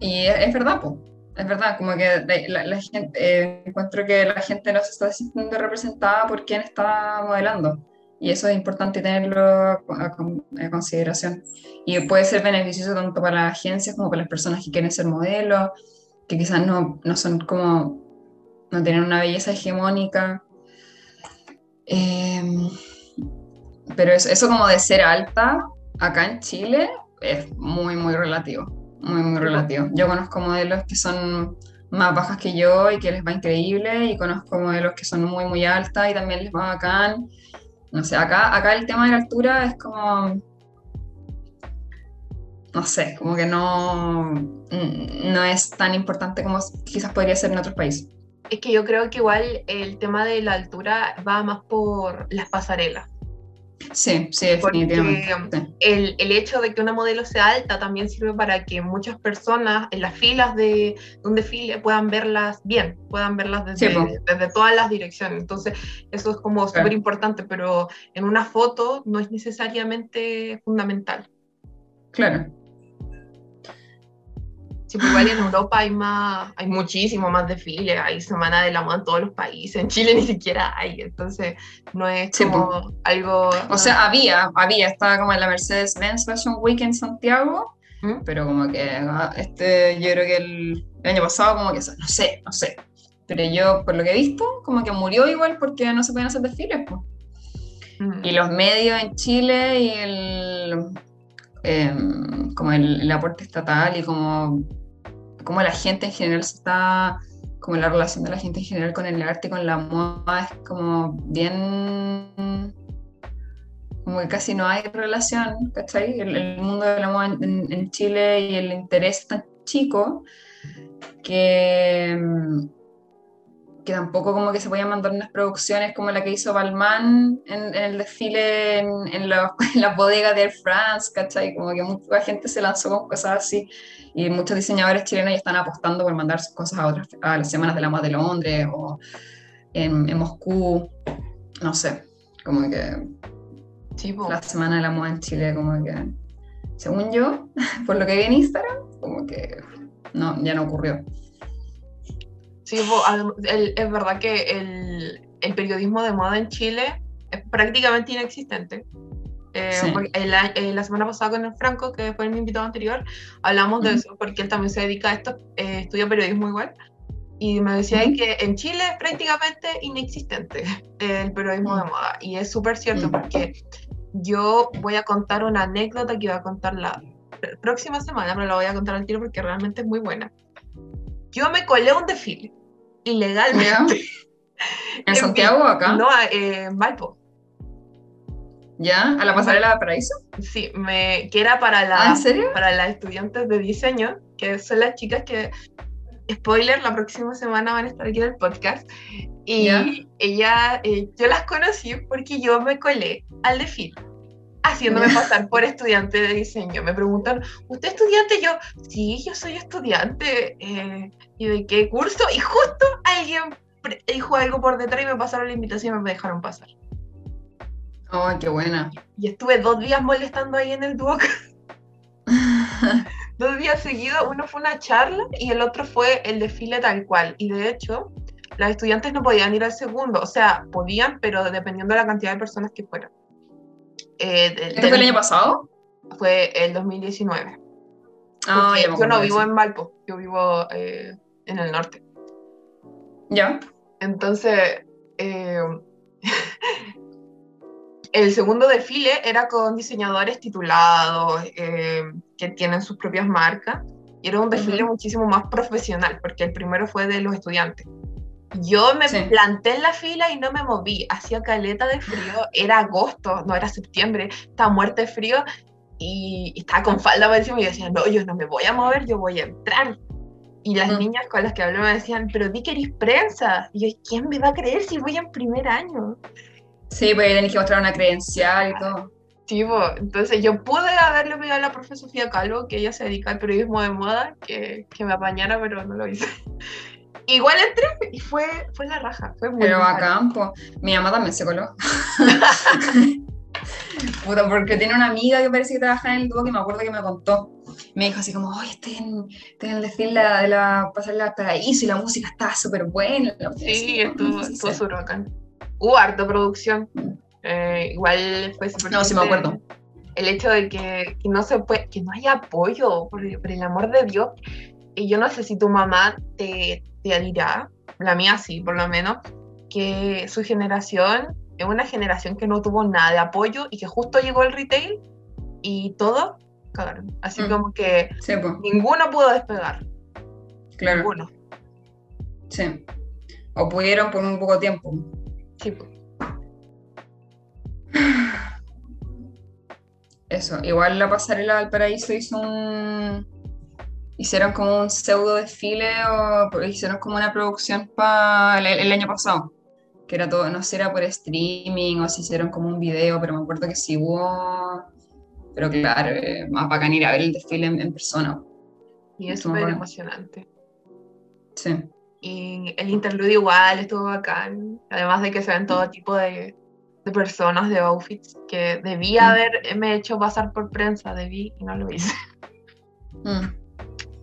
[SPEAKER 2] y es, es verdad, po. Es verdad, como que la- la gente, eh, encuentro que la gente no se está sintiendo representada por quien está modelando. Y eso es importante tenerlo a, con- a consideración. Y puede ser beneficioso tanto para las agencias como para las personas que quieren ser modelos, que quizás no, no son como, no tienen una belleza hegemónica. Em, pero eso, eso como de ser alta acá en Chile es muy, muy relativo. Muy, muy relativo. Yo conozco modelos que son más bajas que yo y que les va increíble, y conozco modelos que son muy, muy altas y también les va bacán. No sé, acá, acá el tema de la altura es como. No sé, como que no, mm, no es tan importante como quizás podría ser en otros países.
[SPEAKER 1] Es que yo creo que igual el tema de la altura va más por las pasarelas.
[SPEAKER 2] Sí, sí, definitivamente.
[SPEAKER 1] el, el hecho de que una modelo sea alta también sirve para que muchas personas en las filas de un desfile puedan verlas bien, puedan verlas desde,
[SPEAKER 2] Sí,
[SPEAKER 1] desde todas las direcciones. Entonces, eso es como súper importante, pero en una foto no es necesariamente fundamental.
[SPEAKER 2] Claro.
[SPEAKER 1] Sí, pues igual en Europa hay más, hay muchísimo más desfiles, hay Semana de la Moda en todos los países, en Chile ni siquiera hay, entonces no es
[SPEAKER 2] Sí,
[SPEAKER 1] como algo...
[SPEAKER 2] O sea, había, había, estaba como en la Mercedes-Benz Fashion Week en Santiago,
[SPEAKER 1] ¿Mm?
[SPEAKER 2] pero como que ah, este, yo creo que el, el año pasado como que, no sé, no sé. Pero yo, por lo que he visto, como que murió igual porque no se pueden hacer desfiles. pues. Y los medios en Chile y el, em, como el, el aporte estatal y como, como la gente en general está, como la relación de la gente en general con el arte y con la moda es como bien, como que casi no hay relación, ¿cachai? El, el mundo de la moda en, en- Chile y el interés tan chico que... que tampoco como que se podían mandar unas producciones como la que hizo Balmain en, en el desfile en, en, los- en las bodegas de Air France, ¿cachai? Como que mucha gente se lanzó con cosas así y muchos diseñadores chilenos ya están apostando por mandar sus cosas a otras, a las semanas de la moda de Londres o en, Moscú, no sé, como que
[SPEAKER 1] Sí, po.
[SPEAKER 2] la semana de la moda en Chile como que, según yo, por lo que vi en Instagram, como que no, ya no ocurrió.
[SPEAKER 1] Sí, el- es verdad que el, el periodismo de moda en Chile es prácticamente inexistente. Eh,
[SPEAKER 2] Sí.
[SPEAKER 1] el a- eh, la semana pasada con el Franco, que fue mi invitado anterior, hablamos de
[SPEAKER 2] Ujú.
[SPEAKER 1] eso, porque él también se dedica a esto, eh, estudia periodismo igual, y me decía
[SPEAKER 2] Ujú.
[SPEAKER 1] que en Chile es prácticamente inexistente el periodismo de
[SPEAKER 2] Mm.
[SPEAKER 1] moda, y es súper cierto,
[SPEAKER 2] Mm.
[SPEAKER 1] porque yo voy a contar una anécdota que iba a contar la pr- próxima semana, pero la voy a contar al tiro porque realmente es muy buena. Yo me colé a un desfile, ilegalmente.
[SPEAKER 2] ¿En
[SPEAKER 1] En
[SPEAKER 2] Santiago o acá?
[SPEAKER 1] No, eh, en Valpo.
[SPEAKER 2] ¿Ya? ¿A la pasarela de Paraíso?
[SPEAKER 1] Sí, me, que era para, la,
[SPEAKER 2] ¿Ah,
[SPEAKER 1] para las estudiantes de diseño, que son las chicas que, spoiler, la próxima semana van a estar aquí en el podcast. Y
[SPEAKER 2] Ya.
[SPEAKER 1] ella, eh, yo las conocí porque yo me colé al desfile, haciéndome pasar por estudiante de diseño. Me preguntan, ¿usted es estudiante? Yo, sí, yo soy estudiante. eh, ¿Y de qué curso? Y justo alguien dijo algo por detrás y me pasaron la invitación y me dejaron pasar.
[SPEAKER 2] ¡Ay, qué buena!
[SPEAKER 1] Y estuve dos días molestando ahí en el Duoc. dos días seguidos, uno fue una charla y el otro fue el desfile tal cual. Y de hecho, las estudiantes no podían ir al segundo, o sea, podían, pero dependiendo de la cantidad de personas que fueran. Eh, del-
[SPEAKER 2] ¿Esto fue el año pasado?
[SPEAKER 1] fue el 2019.
[SPEAKER 2] Ah, ya me
[SPEAKER 1] yo no vivo en Valpo, yo vivo eh, en el norte.
[SPEAKER 2] ¿Ya?
[SPEAKER 1] Entonces, eh, el segundo desfile era con diseñadores titulados eh, que tienen sus propias marcas y era un desfile
[SPEAKER 2] Ujú.
[SPEAKER 1] muchísimo más profesional porque el primero fue de los estudiantes. Yo me
[SPEAKER 2] Sí.
[SPEAKER 1] planté en la fila y no me moví, hacía caleta de frío, era agosto, no era septiembre, estaba muerta de frío y, y estaba con falda por encima y yo decía, no, yo no me voy a mover, yo voy a entrar. Y las niñas con las que hablé me decían, pero di que eres prensa. Y yo, ¿quién me va a creer si voy en primer año?
[SPEAKER 2] Sí, pues tenés que mostrar una credencial y todo.
[SPEAKER 1] Tipo, entonces yo pude haberle pedido a la profe Sofía Calvo, que ella se dedica al periodismo de moda, que, que me apañara, pero no lo hice. Igual entré y fue, fue la raja, fue muy
[SPEAKER 2] Pero
[SPEAKER 1] bacán,
[SPEAKER 2] pues. Mi mamá también se coló. Puta, porque tiene una amiga que parece que trabaja en el dúo que me acuerdo que me contó. Me dijo así como, oye, estoy en, estoy en el desfile de la, de la pasarela del paraíso y la música está súper buena.
[SPEAKER 1] Sí, estuvo, estuvo bacán. Hubo harta producción. Eh, igual fue súper
[SPEAKER 2] No, sí me acuerdo.
[SPEAKER 1] El hecho de que, que no se puede, que no haya apoyo, por, el- por el amor de Dios. Y yo no sé si tu mamá te dirá, la mía sí, por lo menos, que su generación es una generación que no tuvo nada de apoyo y que justo llegó el retail y todo cagaron. Así
[SPEAKER 2] Mm.
[SPEAKER 1] como que
[SPEAKER 2] Sí, pues,
[SPEAKER 1] ninguno pudo despegar.
[SPEAKER 2] claro.
[SPEAKER 1] Ninguno.
[SPEAKER 2] Sí. O pudieron por un poco tiempo.
[SPEAKER 1] Sí, pues.
[SPEAKER 2] Eso, igual la pasarela del paraíso hizo un. Hicieron como un pseudo desfile o hicieron como una producción para el, el año pasado. Que era todo, no sé si era por streaming o si hicieron como un video, pero me acuerdo que sí hubo. Pero claro, eh, más bacán ir a ver el desfile en, en persona.
[SPEAKER 1] Y es súper emocionante.
[SPEAKER 2] Sí.
[SPEAKER 1] Y el interludio igual estuvo bacán. Además de que se ven todo tipo de, de personas, de outfits, que debía
[SPEAKER 2] Mm.
[SPEAKER 1] haberme hecho pasar por prensa, debí y no lo hice.
[SPEAKER 2] Mm,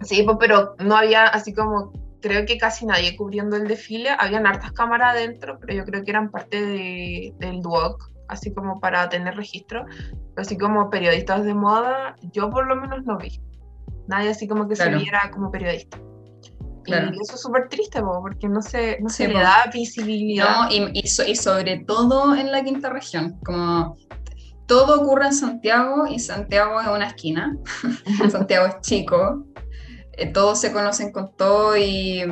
[SPEAKER 1] Sí, pues, pero no había así como, creo que casi nadie cubriendo el desfile. Habían hartas cámaras adentro, pero yo creo que eran parte de- del DUOC, así como para tener registro. Pero así como periodistas de moda, yo por lo menos no vi. Nadie así como que
[SPEAKER 2] Claro.
[SPEAKER 1] se viera como periodista.
[SPEAKER 2] Claro.
[SPEAKER 1] Y eso es súper triste, po, porque no se, no se
[SPEAKER 2] Sí,
[SPEAKER 1] le
[SPEAKER 2] po.
[SPEAKER 1] da visibilidad.
[SPEAKER 2] No, y, y so- y sobre todo en la quinta región. Como todo ocurre en Santiago y Santiago es una esquina. Santiago es chico, eh, todos se conocen con todo y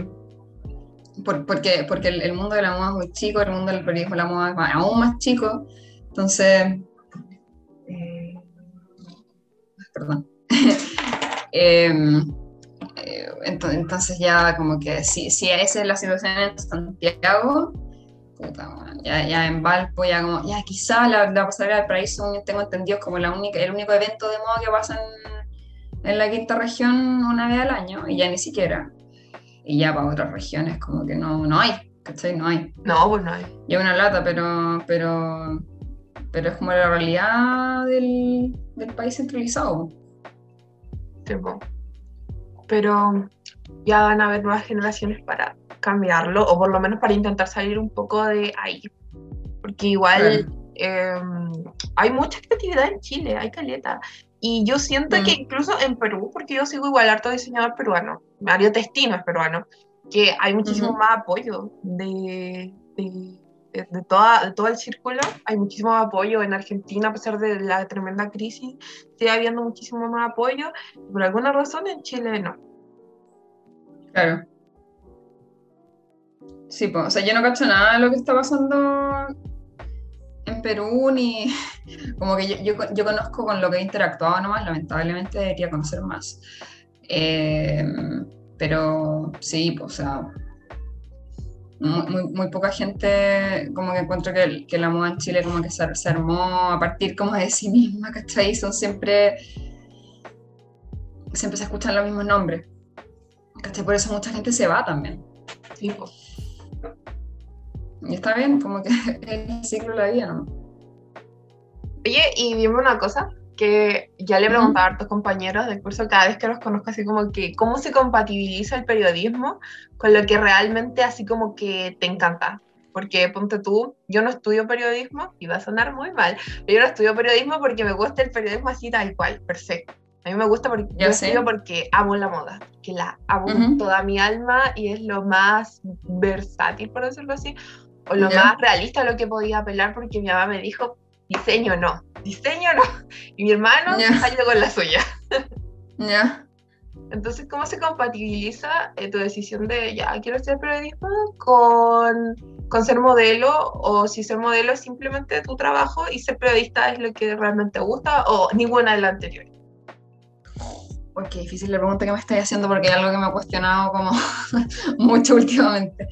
[SPEAKER 2] por- porque, porque el, el mundo de la moda es muy chico, el mundo del periodismo de la moda es más- aún más chico, entonces, eh, perdón, Em, eh, ento- entonces ya como que si, si esa es la situación en Santiago, ya, ya en Valpo, ya como, ya quizá la, la pasarela del paraíso, tengo entendido, es como la única, el único evento de moda que pasa en, en la quinta región una vez al año, y ya ni siquiera. Y ya para otras regiones como que no, no hay, ¿cachai? No hay.
[SPEAKER 1] No, pues no hay.
[SPEAKER 2] Y una lata, pero, pero, pero es como la realidad del, del país centralizado.
[SPEAKER 1] tipo. Pero ya van a haber nuevas generaciones para cambiarlo, o por lo menos para intentar salir un poco de ahí. Porque igual eh, hay mucha creatividad en Chile, hay caleta. Y yo siento que mm. incluso en Perú, porque yo sigo igual harto diseñador peruano, Mario Testino es peruano, que hay muchísimo más apoyo de, de, de, toda, de todo el círculo, hay muchísimo apoyo en Argentina, a pesar de la tremenda crisis, sigue habiendo muchísimo más apoyo, por alguna razón en Chile no.
[SPEAKER 2] Claro. Sí, pues, o sea, yo no cacho nada de lo que está pasando Perú, ni como que yo, yo, conozco con lo que he interactuado nomás, lamentablemente debería conocer más. Eh, pero sí, pues, o sea, muy, muy, poca gente como que encuentro que, que, la moda en Chile como que se, se, armó a partir como de sí misma, ¿cachai? Son siempre, siempre se escuchan los mismos nombres, ¿cachai? Por eso mucha gente se va también. Sí, pues. Y está bien, como que el ciclo de la vida, ¿no?
[SPEAKER 1] Oye, y dime una cosa, que ya le he preguntado a tus compañeros del curso cada vez que los conozco, así como que, ¿cómo se compatibiliza el periodismo con lo que realmente así como que te encanta? Porque ponte tú, yo no estudio periodismo, y va a sonar muy mal, pero yo no estudio periodismo porque me gusta el periodismo así tal cual, perfecto. A mí me gusta porque yo estudio porque amo la moda, que la amo con toda mi alma y es lo más versátil, por decirlo así, lo más realista a lo que podía apelar porque mi mamá me dijo, diseño no, diseño no. Y mi hermano ido con la suya.
[SPEAKER 2] Ya.
[SPEAKER 1] Entonces, ¿cómo se compatibiliza eh, tu decisión de, ya, quiero ser periodismo con, con, ser modelo? O si ser modelo es simplemente tu trabajo y ser periodista es lo que realmente te gusta o ninguna de las anteriores.
[SPEAKER 2] Uy, qué difícil la pregunta que me estáis haciendo porque es algo que me ha cuestionado como mucho últimamente.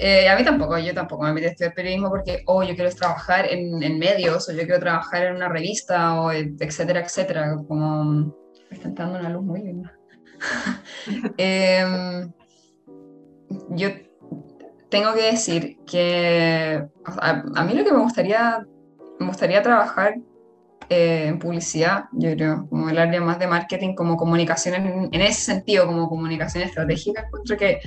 [SPEAKER 2] Eh, a mí tampoco, yo tampoco me metí a estudiar periodismo porque, oh, yo quiero trabajar en, medios, o yo quiero trabajar en una revista, o etcétera, etcétera. Como me dando una luz muy linda. Em, yo tengo que decir que a, mí lo que me gustaría, me gustaría trabajar eh, en publicidad, yo creo, como el área más de marketing, como comunicación en, en ese sentido, como comunicación estratégica, encuentro que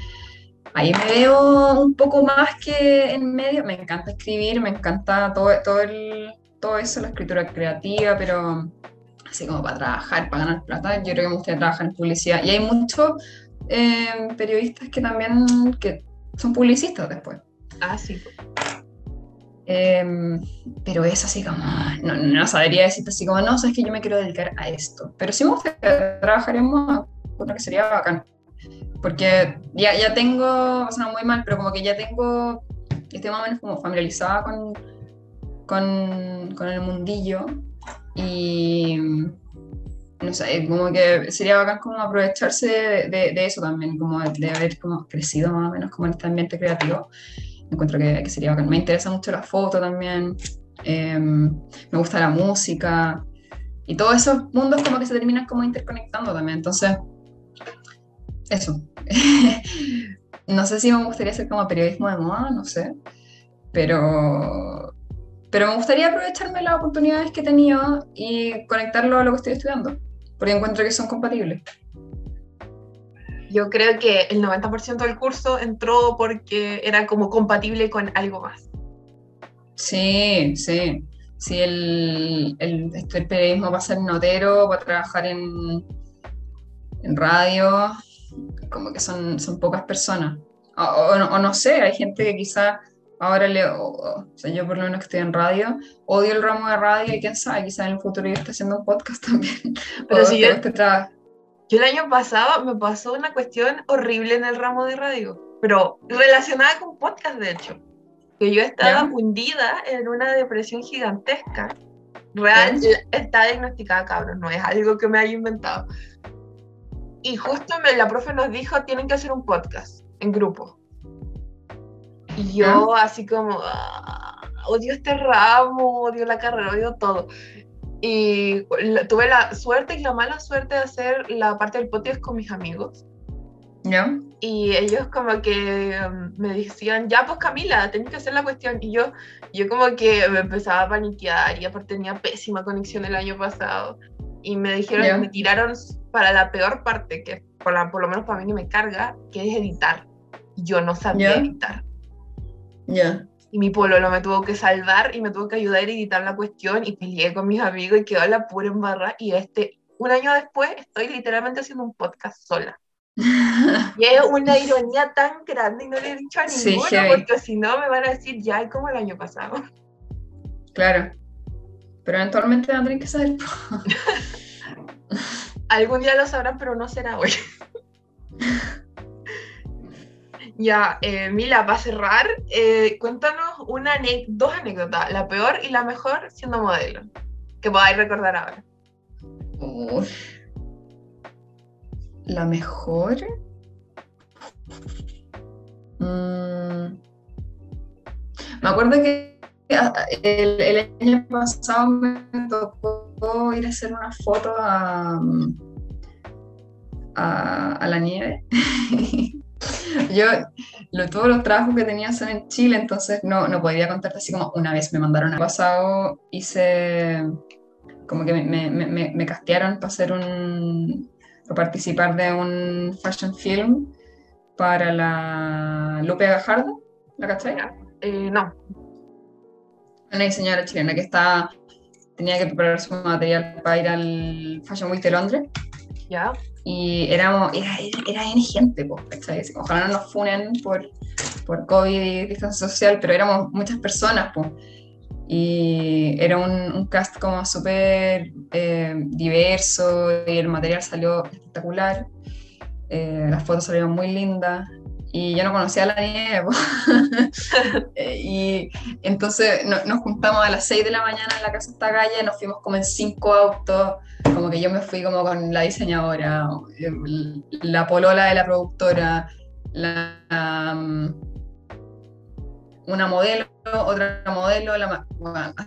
[SPEAKER 2] ahí me veo un poco más que en medio. Me encanta escribir, me encanta todo, todo, el, todo eso, la escritura creativa, pero así como para trabajar, para ganar plata, yo creo que me gustaría trabajar en publicidad. Y hay muchos eh, periodistas que también que son publicistas después.
[SPEAKER 1] Ah, sí.
[SPEAKER 2] Em, pero es así como, no, no sabría decirte así como, no, sabes que yo me quiero dedicar a esto. Pero sí me gustaría trabajar en moda, que sería bacán. Porque ya, ya tengo, o sea, muy mal, pero como que ya tengo, estoy más o menos como familiarizada con, con, con el mundillo y no sé, como que sería bacán como aprovecharse de, de, eso también, como de, haber como crecido más o menos como en este ambiente creativo. Encuentro que, que sería bacán. Me interesa mucho la foto también, em, me gusta la música y todos esos mundos como que se terminan como interconectando también. Entonces, eso. no sé si me gustaría hacer como periodismo de moda, no sé, pero, pero me gustaría aprovecharme las oportunidades que he tenido y conectarlo a lo que estoy estudiando, porque encuentro que son compatibles.
[SPEAKER 1] Yo creo que el 90% del curso entró porque era como compatible con algo más.
[SPEAKER 2] Sí, sí. Sí, el, el, el periodismo va a ser notero, va a trabajar en, en radio, como que son, son pocas personas. O, no, sé, hay gente que quizá ahora le, o, sea, yo por lo menos que estoy en radio, odio el ramo de radio y quién sabe, quizá en el futuro yo esté haciendo un podcast también.
[SPEAKER 1] Pero si yo, yo el año pasado me pasó una cuestión horrible en el ramo de radio, pero relacionada con podcast de hecho, que yo estaba hundida en una depresión gigantesca. Real, está diagnosticada, cabrón, no es algo que me haya inventado. Y justo la profe nos dijo, tienen que hacer un podcast en grupo. Y yo así como, ah, odio este ramo, odio la carrera, odio todo. Y tuve la suerte y la mala suerte de hacer la parte del podcast con mis amigos.
[SPEAKER 2] ¿Ya?
[SPEAKER 1] Y ellos como que um, me decían, ya pues Camila, tenés que hacer la cuestión. Y yo, yo como que me empezaba a paniquear y aparte tenía pésima conexión el año pasado. Y me dijeron, me tiraron para la peor parte, que por, la, por lo menos para mí me carga, que es editar. Yo no sabía editar.
[SPEAKER 2] Ya.
[SPEAKER 1] y mi pololo me tuvo que salvar y me tuvo que ayudar a editar la cuestión y peleé con mis amigos y quedó la pura embarra y este, un año después estoy literalmente haciendo un podcast sola. y es una ironía tan grande y no le he dicho a ninguno porque si no me van a decir ya, como el año pasado.
[SPEAKER 2] Claro. Pero eventualmente van a que saber.
[SPEAKER 1] Algún día lo sabrán, pero no será hoy. ya, eh, Mila, para cerrar, eh, cuéntanos una dos anécdotas, la peor y la mejor siendo modelo, que podáis recordar ahora.
[SPEAKER 2] La mejor. Mm. Me acuerdo que el, año pasado me tocó ir a hacer una foto a, a, la nieve. Yo todos los trabajos que tenía son en Chile, entonces no, no podía contarte así como una vez me mandaron a pasado, hice como que me, me, me, castearon para hacer un para participar de un fashion film para la Lupe Gajardo, ¿la cachai?
[SPEAKER 1] Eh, no,
[SPEAKER 2] una diseñadora chilena que está, tenía que preparar su material para ir al Fashion Week de Londres.
[SPEAKER 1] Ya.
[SPEAKER 2] Y éramos, era, era, gente, pues, Ojalá no nos funen por, por COVID y distancia social, pero éramos muchas personas, pues. Y era un, un cast como súper eh, diverso y el material salió espectacular. Eh, las fotos salieron muy lindas y yo no conocía la nieve. Eh, y entonces nos juntamos a las 6 de la mañana en la casa de esta calle, nos fuimos como en cinco autos, como que yo me fui como con la diseñadora, la polola de la productora, la, um, una modelo, otra modelo,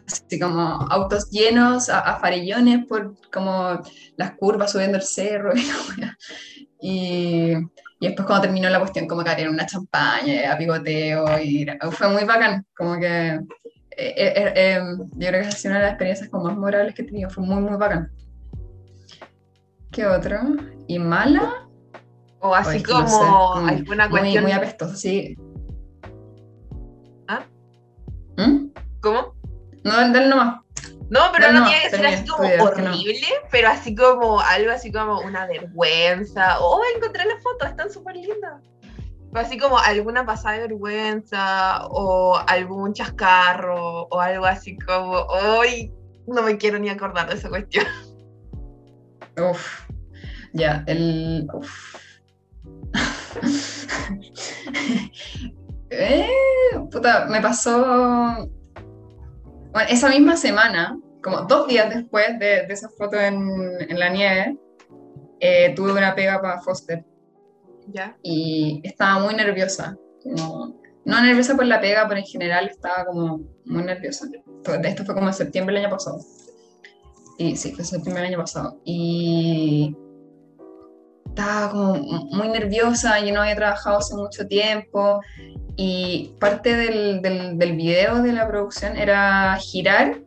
[SPEAKER 2] así como autos llenos a, farillones por como las curvas subiendo el cerro. y y después cuando terminó la cuestión, como que una champaña, a pigoteo, y fue muy bacán, como que eh, eh, eh, yo creo que ha sido una de las experiencias como más morables que he tenido, fue muy, muy bacán. ¿Qué otro? ¿Y mala?
[SPEAKER 1] O así como alguna
[SPEAKER 2] cuestión... Muy, muy apestosa, sí.
[SPEAKER 1] ¿Ah? ¿Mm? ¿Cómo?
[SPEAKER 2] No, dale nomás.
[SPEAKER 1] No, pero no, tiene que ser así como horrible, pero así como algo así como una vergüenza. Oh, encontré la foto, están súper lindas. Así como alguna pasada de vergüenza o algún chascarro o algo así como, hoy no me quiero ni acordar de esa cuestión.
[SPEAKER 2] Uf, ya, el... Uf. eh, puta, me pasó bueno, esa misma semana, como dos días después de, esa foto en, la nieve, eh, tuve una pega para Foster.
[SPEAKER 1] ¿Ya?
[SPEAKER 2] Y estaba muy nerviosa. no nerviosa por la pega, pero en general estaba como muy nerviosa. Esto fue como en septiembre del año pasado. Y sí, fue septiembre del año pasado. Y estaba como muy nerviosa, yo no había trabajado hace mucho tiempo y parte del, del, video de la producción era girar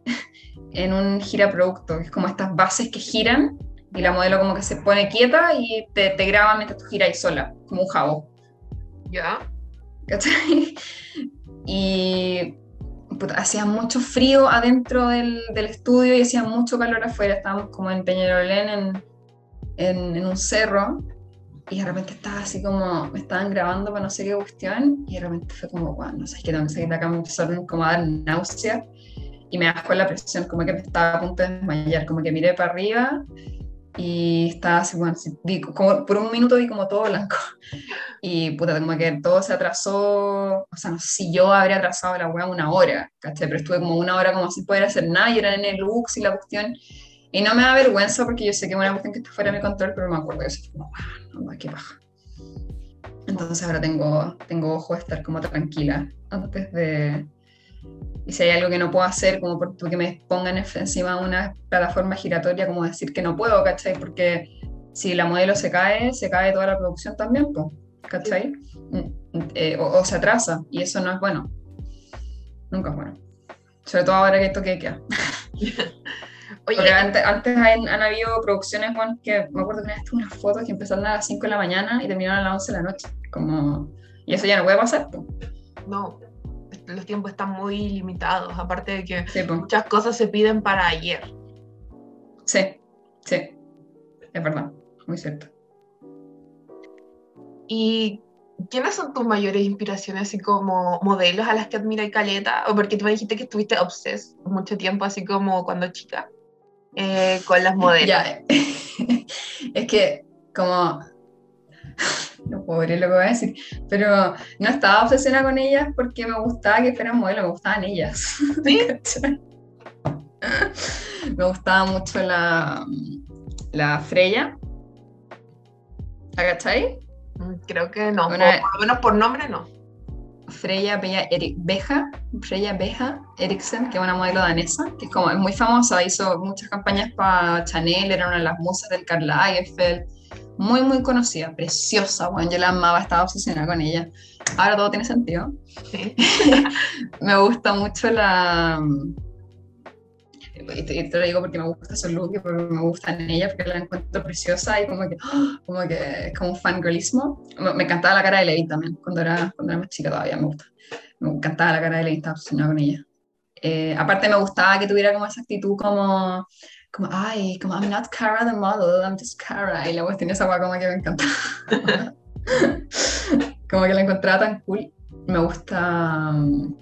[SPEAKER 2] en un giraproducto, que es como estas bases que giran y la modelo como que se pone quieta y te, te graba mientras tú giras sola, como un jabo.
[SPEAKER 1] ¿Ya?
[SPEAKER 2] ¿Cachai? Y hacía mucho frío adentro del, del, estudio y hacía mucho calor afuera. Estábamos como en Peñarolén, en, en, en un cerro y de repente estaba así como, me estaban grabando para no sé qué cuestión, y de repente fue como, bueno, no sé qué tengo que salir de acá, me empezaron como a dar náusea, y me bajó la presión, como que me estaba a punto de desmayar, como que miré para arriba, y estaba así, bueno, vi, como, por un minuto vi como todo blanco, y puta, como que todo se atrasó, o sea, no sé si yo habría atrasado la weá una hora, ¿cachai? Pero estuve como una hora como sin poder hacer nada, y era en el Lux y la cuestión, y no me da vergüenza porque yo sé que es una cuestión que está fuera de mi control, pero me acuerdo eso como, no, qué baja. Entonces ahora tengo, tengo ojo de estar como tranquila antes de... Y si hay algo que no puedo hacer, como porque me pongan encima de una plataforma giratoria, como decir que no puedo, ¿cachai? Porque si la modelo se cae, se cae toda la producción también, ¿cachai? Mm, eh, o, se atrasa, y eso no es bueno. Nunca es bueno. Sobre todo ahora que esto que queda. Porque antes, antes han, habido producciones, bueno, que me acuerdo que una unas fotos que empezaron a las 5 de la mañana y terminaron a las 11 de la noche. Como, y eso ya no puede pasar.
[SPEAKER 1] No, los tiempos están muy limitados, aparte de que
[SPEAKER 2] Sí,
[SPEAKER 1] muchas cosas se piden para ayer.
[SPEAKER 2] sí, sí. Es verdad, muy cierto.
[SPEAKER 1] ¿Y quiénes son tus mayores inspiraciones, así como modelos a las que admira Caleta? O porque tú me dijiste que estuviste obses mucho tiempo, así como cuando chica, eh, con las modelos.
[SPEAKER 2] Ya, es que como, no puedo creer lo que voy a decir, pero no estaba obsesionada con ellas porque me gustaba que fueran modelos, me gustaban ellas.
[SPEAKER 1] ¿Sí?
[SPEAKER 2] Me gustaba mucho la, la Freya. ¿La cachai?
[SPEAKER 1] Mm, Creo que no,
[SPEAKER 2] Una-
[SPEAKER 1] por, por lo menos por nombre no.
[SPEAKER 2] Freya Bella Eri- Beja, Freya Beja Eriksen, que es una modelo danesa, que es como es muy famosa, hizo muchas campañas para Chanel, era una de las musas del Karl Lagerfeld, muy muy conocida, preciosa, bueno, yo la amaba, estaba obsesionada con ella. Ahora todo tiene sentido.
[SPEAKER 1] Sí.
[SPEAKER 2] Me gusta mucho la y te, te lo digo porque me gusta su look y porque me gusta en ella, porque la encuentro preciosa y como que, como que es como un fangirlismo. Me, me encantaba la cara de Levi también, cuando era, cuando era más chica todavía, me gusta. Me encantaba la cara de Levi, estaba obsesionada con ella. Eh, aparte me gustaba que tuviera como esa actitud como, como, ay, como I'm not Cara the model, I'm just Cara. Y la cuestión esa guay que me encantaba. como que la encontraba tan cool. Me gusta mm,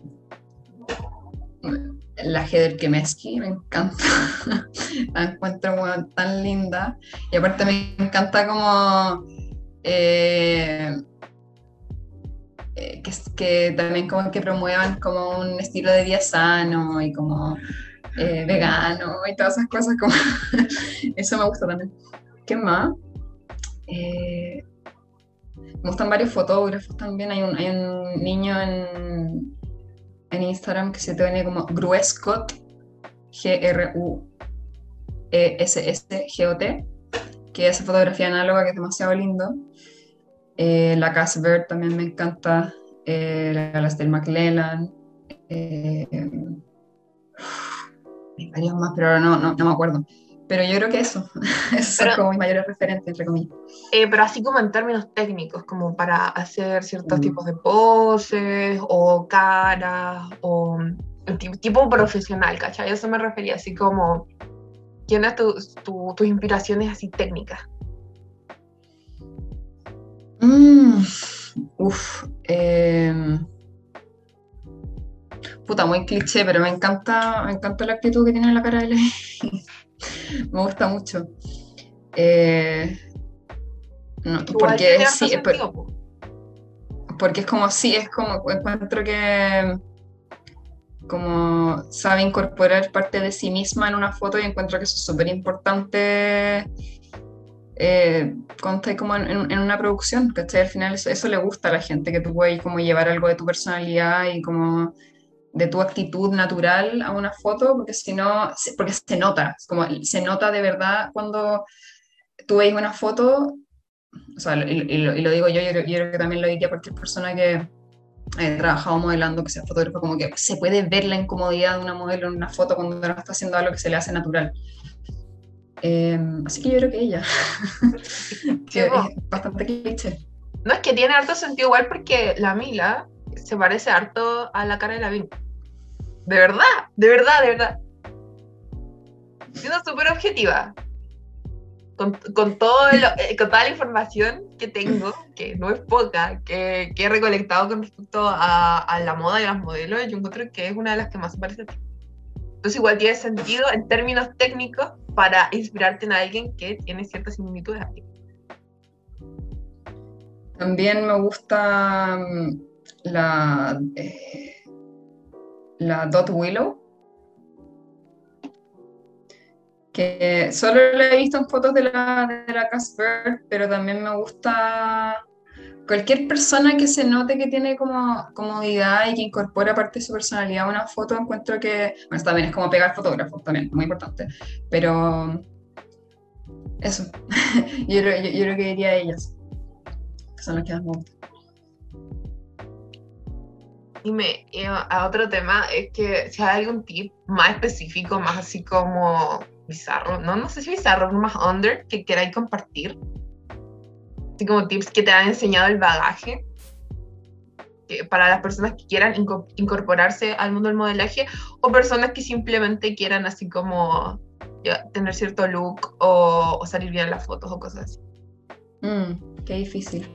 [SPEAKER 2] la Heather Kemeski, me encanta. la encuentro tan linda. Y aparte me encanta como... eh, eh, que, que también como que promuevan como un estilo de vida sano y como eh, vegano y todas esas cosas como eso me gusta también ¿qué más? Eh, me gustan varios fotógrafos también hay un, hay un niño en, en Instagram que se tiene como Gruescott G-R-U-E-S-S-G-O-T que hace fotografía análoga que es demasiado lindo eh, la Casper también me encanta. Eh, la Alastair McLellan. Eh, hay varios más, pero ahora no, no, no me acuerdo. Pero yo creo que eso. Esos son como mis mayores referentes, entre comillas.
[SPEAKER 1] Eh, pero así como en términos técnicos, como para hacer ciertos
[SPEAKER 2] Mm.
[SPEAKER 1] tipos de poses o caras o ti- tipo profesional, ¿cachai? A eso me refería, así como, ¿quién es tu, tu- tus inspiraciones así técnicas?
[SPEAKER 2] Mm, uf. eh, puta, muy cliché, pero me encanta, me encanta la actitud que tiene en la cara de Levi. me gusta mucho. Eh, no, porque sí, es por-
[SPEAKER 1] sentido, po.
[SPEAKER 2] porque es como, sí, es como, encuentro que como sabe incorporar parte de sí misma en una foto y encuentro que eso es súper importante eh, cuando estás como en, en- en una producción, ¿cachai? Al final eso, eso le gusta a la gente, que tú puedes como llevar algo de tu personalidad y como de tu actitud natural a una foto, porque si no, se- porque se nota, como, se nota de verdad cuando tú veis una foto, o sea, y, y lo, y lo digo yo, yo, creo- yo creo que también lo diría cualquier persona que he trabajado modelando, que sea fotógrafo, como que se puede ver la incomodidad de una modelo en una foto cuando no está haciendo algo que se le hace natural. Eh, así que yo creo que ella,
[SPEAKER 1] po.
[SPEAKER 2] es bastante cliché.
[SPEAKER 1] No es que tiene harto sentido igual porque la Mila se parece harto a la cara de la Vin. De verdad, de verdad, de verdad. Siendo súper objetiva. Con, con, todo lo- eh, con toda la información que tengo, que no es poca, que, que he recolectado con respecto a, a la moda y a los modelos, yo encuentro que es una de las que más se parece a ti. Entonces igual tiene sentido en términos técnicos para inspirarte en alguien que tiene ciertas similitudes a ti.
[SPEAKER 2] También me gusta mm, la, eh, la Dot Willow, que solo la he visto en fotos de la, de la Casper, pero también me gusta cualquier persona que se note que tiene como comodidad y que incorpora parte de su personalidad a una foto, encuentro que, bueno, también es como pegar fotógrafos, también, muy importante, pero eso, yo, yo, yo creo que diría ellas, que son las que más me gustan.
[SPEAKER 1] Y me y a otro tema es que si hay algún tip más específico, más así como bizarro, no, no sé si bizarro, más under que queráis compartir. Así como tips que te han enseñado el bagaje. que para las personas que quieran incorporarse al mundo del modelaje o personas que simplemente quieran así como tener cierto look o, salir bien en las fotos o cosas así.
[SPEAKER 2] Mm, qué difícil.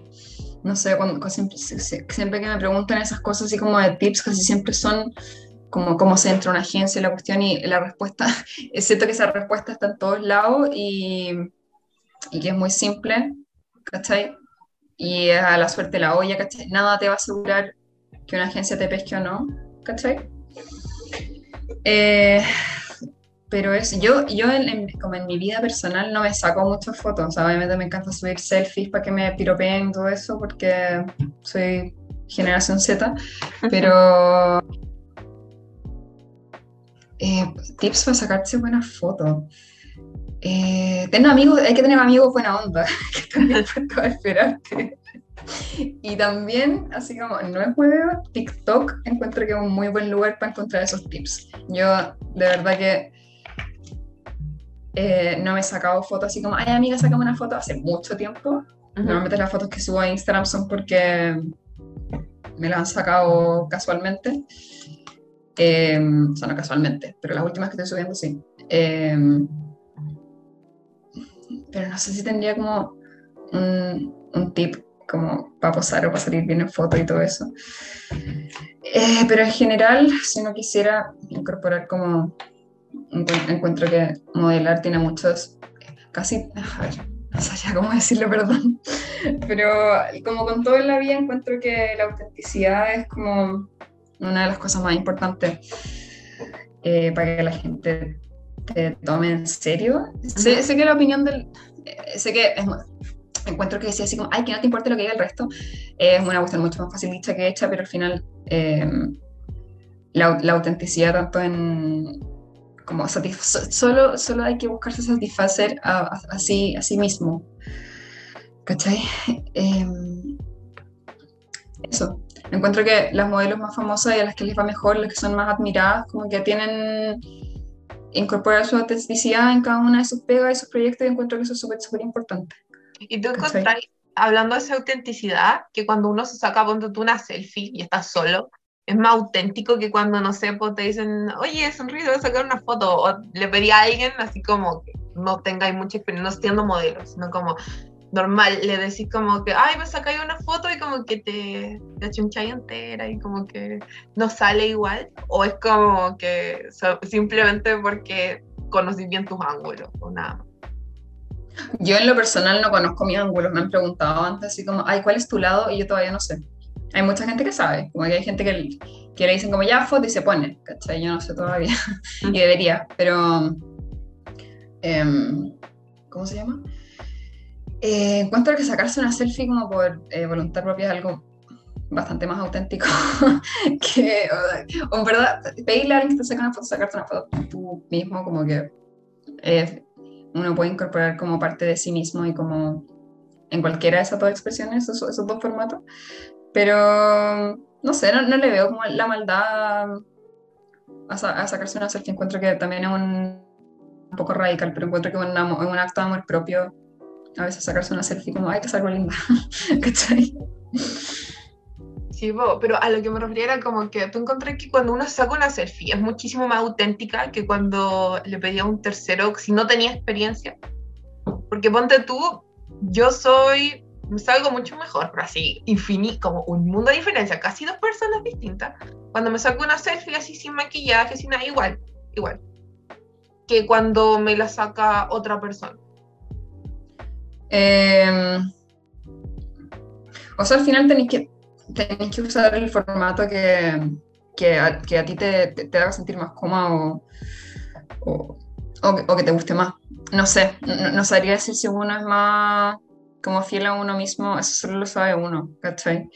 [SPEAKER 2] No sé, cuando, siempre, siempre que me preguntan esas cosas así como de tips, casi siempre son como cómo se entra una agencia, la cuestión y la respuesta, es cierto que esa respuesta está en todos lados y, y que es muy simple, ¿cachai? Y a la suerte la olla, ¿cachai? Nada te va a asegurar que una agencia te pesque o no, ¿cachai? Eh, pero es, yo, yo en, como en mi vida personal no me saco muchas fotos, obviamente me encanta subir selfies para que me piropeen todo eso porque soy generación Z, pero eh, tips para sacarse buenas fotos. Eh, tener amigos, hay que tener amigos buena onda, que también puesto a esperarte. Y también, así como no es juego, TikTok encuentro que es un muy buen lugar para encontrar esos tips. Yo, de verdad que eh, no me he sacado fotos así como, ay amiga, sacame una foto hace mucho tiempo. Normalmente las fotos que subo a Instagram son porque me las han sacado casualmente. Eh, o sea, no casualmente, pero las últimas que estoy subiendo sí. Eh, pero no sé si tendría como un, un, tip como para posar o para salir bien en foto y todo eso. Eh, pero en general, si no quisiera incorporar como, encuentro que modelar tiene muchos, casi, a ver, no sabía cómo decirlo, perdón, pero como con todo en la vida encuentro que la autenticidad es como una de las cosas más importantes eh, para que la gente te tome en serio. Sé, sé que la opinión del... Eh, sé que es, encuentro que decía así como, ay, que no te importe lo que diga el resto, es una cuestión mucho más fácil dicha que hecha, pero al final eh, la, la, autenticidad tanto en... Como solo, solo hay que buscarse satisfacer a, a, sí, a sí mismo. ¿Cachai? Eh, eso. Encuentro que las modelos más famosas y a las que les va mejor, las que son más admiradas, como que tienen incorporar su autenticidad en cada una de sus pegas y sus proyectos y encuentro que eso es súper, súper importante.
[SPEAKER 1] ¿Y tú hablando de esa autenticidad, que cuando uno se saca, ponte tú una selfie y estás solo, es más auténtico que cuando, no sé, pues te dicen, oye, sonríe, voy a sacar una foto, o le pedí a alguien así como que no tengáis mucha experiencia, no siendo modelos, sino como normal, le decís como que, ay, me sacáis una foto y como que te, te achuncháis entera y como que no sale igual, o es como que simplemente porque conocí bien tus ángulos o nada.
[SPEAKER 2] Yo en lo personal no conozco mis ángulos, me han preguntado antes así como, ay, ¿cuál es tu lado? Y yo todavía no sé. Hay mucha gente que sabe, como que hay gente que, que le dicen como ya foto y se pone, ¿cachai? Yo no sé todavía, y debería, pero... Em, ¿Cómo se llama? Eh, encuentro que sacarse una selfie como por eh, voluntad propia es algo bastante más auténtico que, o, en verdad, pedirle a alguien que te saque una foto, sacarte una foto tú mismo, como que eh, uno puede incorporar como parte de sí mismo y como en cualquiera de esas dos expresiones, esos, esos dos formatos, pero no sé, no, no, le veo como la maldad a, a, sacarse una selfie, encuentro que también es un, poco radical, pero encuentro que es un, acto de amor propio a veces sacarse una selfie como, ay, te salgo linda, ¿cachai?
[SPEAKER 1] Sí, pero a lo que me refería era como que tú encontré que cuando uno saca una selfie es muchísimo más auténtica que cuando le pedía a un tercero si no tenía experiencia. Porque ponte tú, yo soy, me salgo mucho mejor, pero así, infinito, como un mundo de diferencia, casi dos personas distintas. Cuando me saco una selfie así sin maquillaje, sin nada, igual, igual. Que cuando me la saca otra persona.
[SPEAKER 2] Em, o sea, al final tenéis que, tenéis que usar el formato que, que, a, que a, ti te, te, haga sentir más cómodo o, o, que te guste más. No sé, no, no, sabría decir si uno es más como fiel a uno mismo, eso solo lo sabe uno, ¿cachai?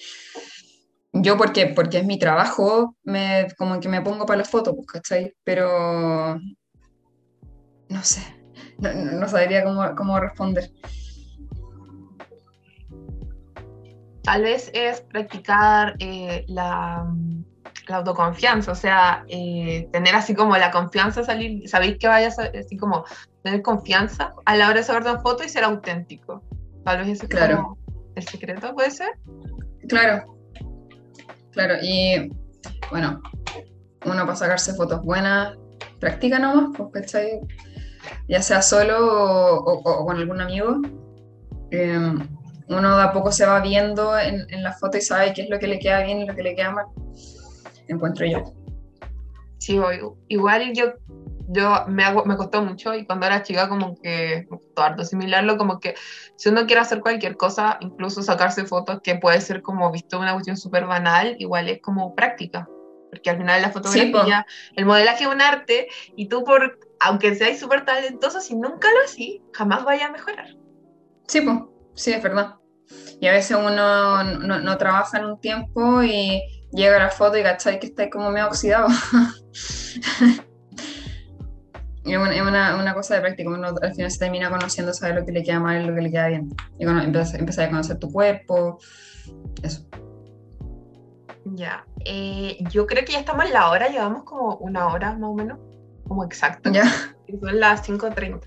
[SPEAKER 2] Yo porque, porque es mi trabajo, me, como que me pongo para las fotos, pues, ¿cachai? Pero no sé, no, sabría cómo, cómo responder.
[SPEAKER 1] tal vez es practicar eh, la, la, autoconfianza, o sea, eh, tener así como la confianza, salir, sabéis que vayas así como tener confianza a la hora de saber una foto y ser auténtico. Tal vez ese es claro. como el secreto, ¿puede ser?
[SPEAKER 2] Claro. Claro, y bueno, uno para sacarse fotos buenas, practica nomás, pues, ¿cachai? Ya sea solo o, o- o con algún amigo. Eh, uno de a poco se va viendo en, en la foto y sabe qué es lo que le queda bien y lo que le queda mal. Encuentro yo.
[SPEAKER 1] Sí, igual yo, yo me, hago, me costó mucho y cuando era chica como que me costó harto asimilarlo, como que si uno quiere hacer cualquier cosa, incluso sacarse fotos que puede ser como visto una cuestión súper banal, igual es como práctica, porque al final la fotografía, el modelaje es un arte y tú por, aunque seas súper talentoso, si nunca lo así, jamás vaya a mejorar.
[SPEAKER 2] Sí, pues, sí, es verdad. Y a veces uno no, no trabaja en un tiempo y llega a la foto y cachai que está como medio oxidado. Es una, una- una cosa de práctica, uno al final se termina conociendo, sabe lo que le queda mal y lo que le queda bien. Y empiezas, empiezas a conocer tu cuerpo, eso.
[SPEAKER 1] Ya, eh, yo creo que ya estamos en la hora, llevamos como una hora más o menos, como exacto.
[SPEAKER 2] Ya.
[SPEAKER 1] son las 5.30.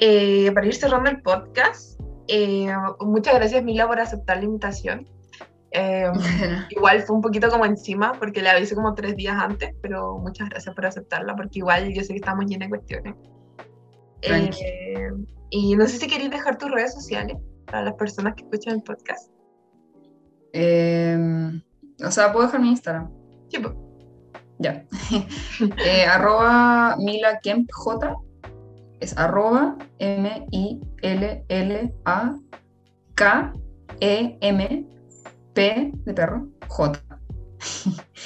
[SPEAKER 1] Eh, para ir cerrando el podcast, eh, muchas gracias Mila por aceptar la invitación. Eh, igual fue un poquito como encima porque la avisé como tres días antes, pero muchas gracias por aceptarla porque igual yo sé que estamos llenos de cuestiones. Eh, y no sé si queréis dejar tus redes sociales para las personas que escuchan el podcast.
[SPEAKER 2] Eh, o sea, puedo dejar mi Instagram.
[SPEAKER 1] Sí, pues.
[SPEAKER 2] Ya. Arroba Mila Kemp J. Es arroba M-I-L-L-A-K-E-M-P de perro J.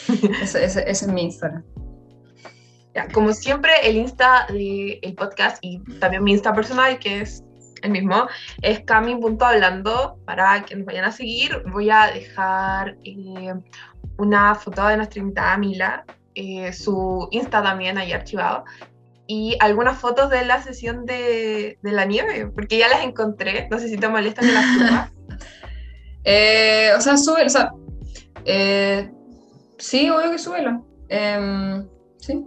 [SPEAKER 2] ese, ese- ese es mi Instagram.
[SPEAKER 1] Ya, como siempre, el Insta del podcast y también mi Insta personal, que es el mismo, es cami.hablando para que nos vayan a seguir. Voy a dejar eh, una foto de nuestra invitada Mila, eh, su Insta también ahí archivado, y algunas fotos de la sesión de, de la nieve, porque ya las encontré. No sé si te molesta que las suba.
[SPEAKER 2] Eh, o sea, sube, o sea, eh, sí, obvio que súbelo. Em, sí.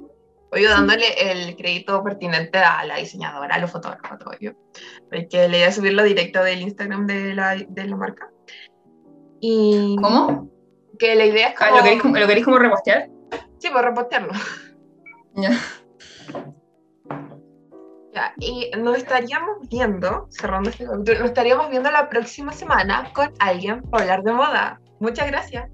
[SPEAKER 1] Voy dándole el crédito pertinente a la diseñadora, a los fotógrafos, todo yo. Porque le voy a subirlo directo del Instagram de la, de la marca. Y
[SPEAKER 2] ¿Cómo?
[SPEAKER 1] que la idea es
[SPEAKER 2] Ah,
[SPEAKER 1] como...
[SPEAKER 2] ¿lo queréis como, ¿lo queréis como repostear?
[SPEAKER 1] Sí, por repostearlo. Ya. Y nos estaríamos viendo, cerrando este capítulo, nos estaríamos viendo la próxima semana con alguien para hablar de moda. Muchas gracias.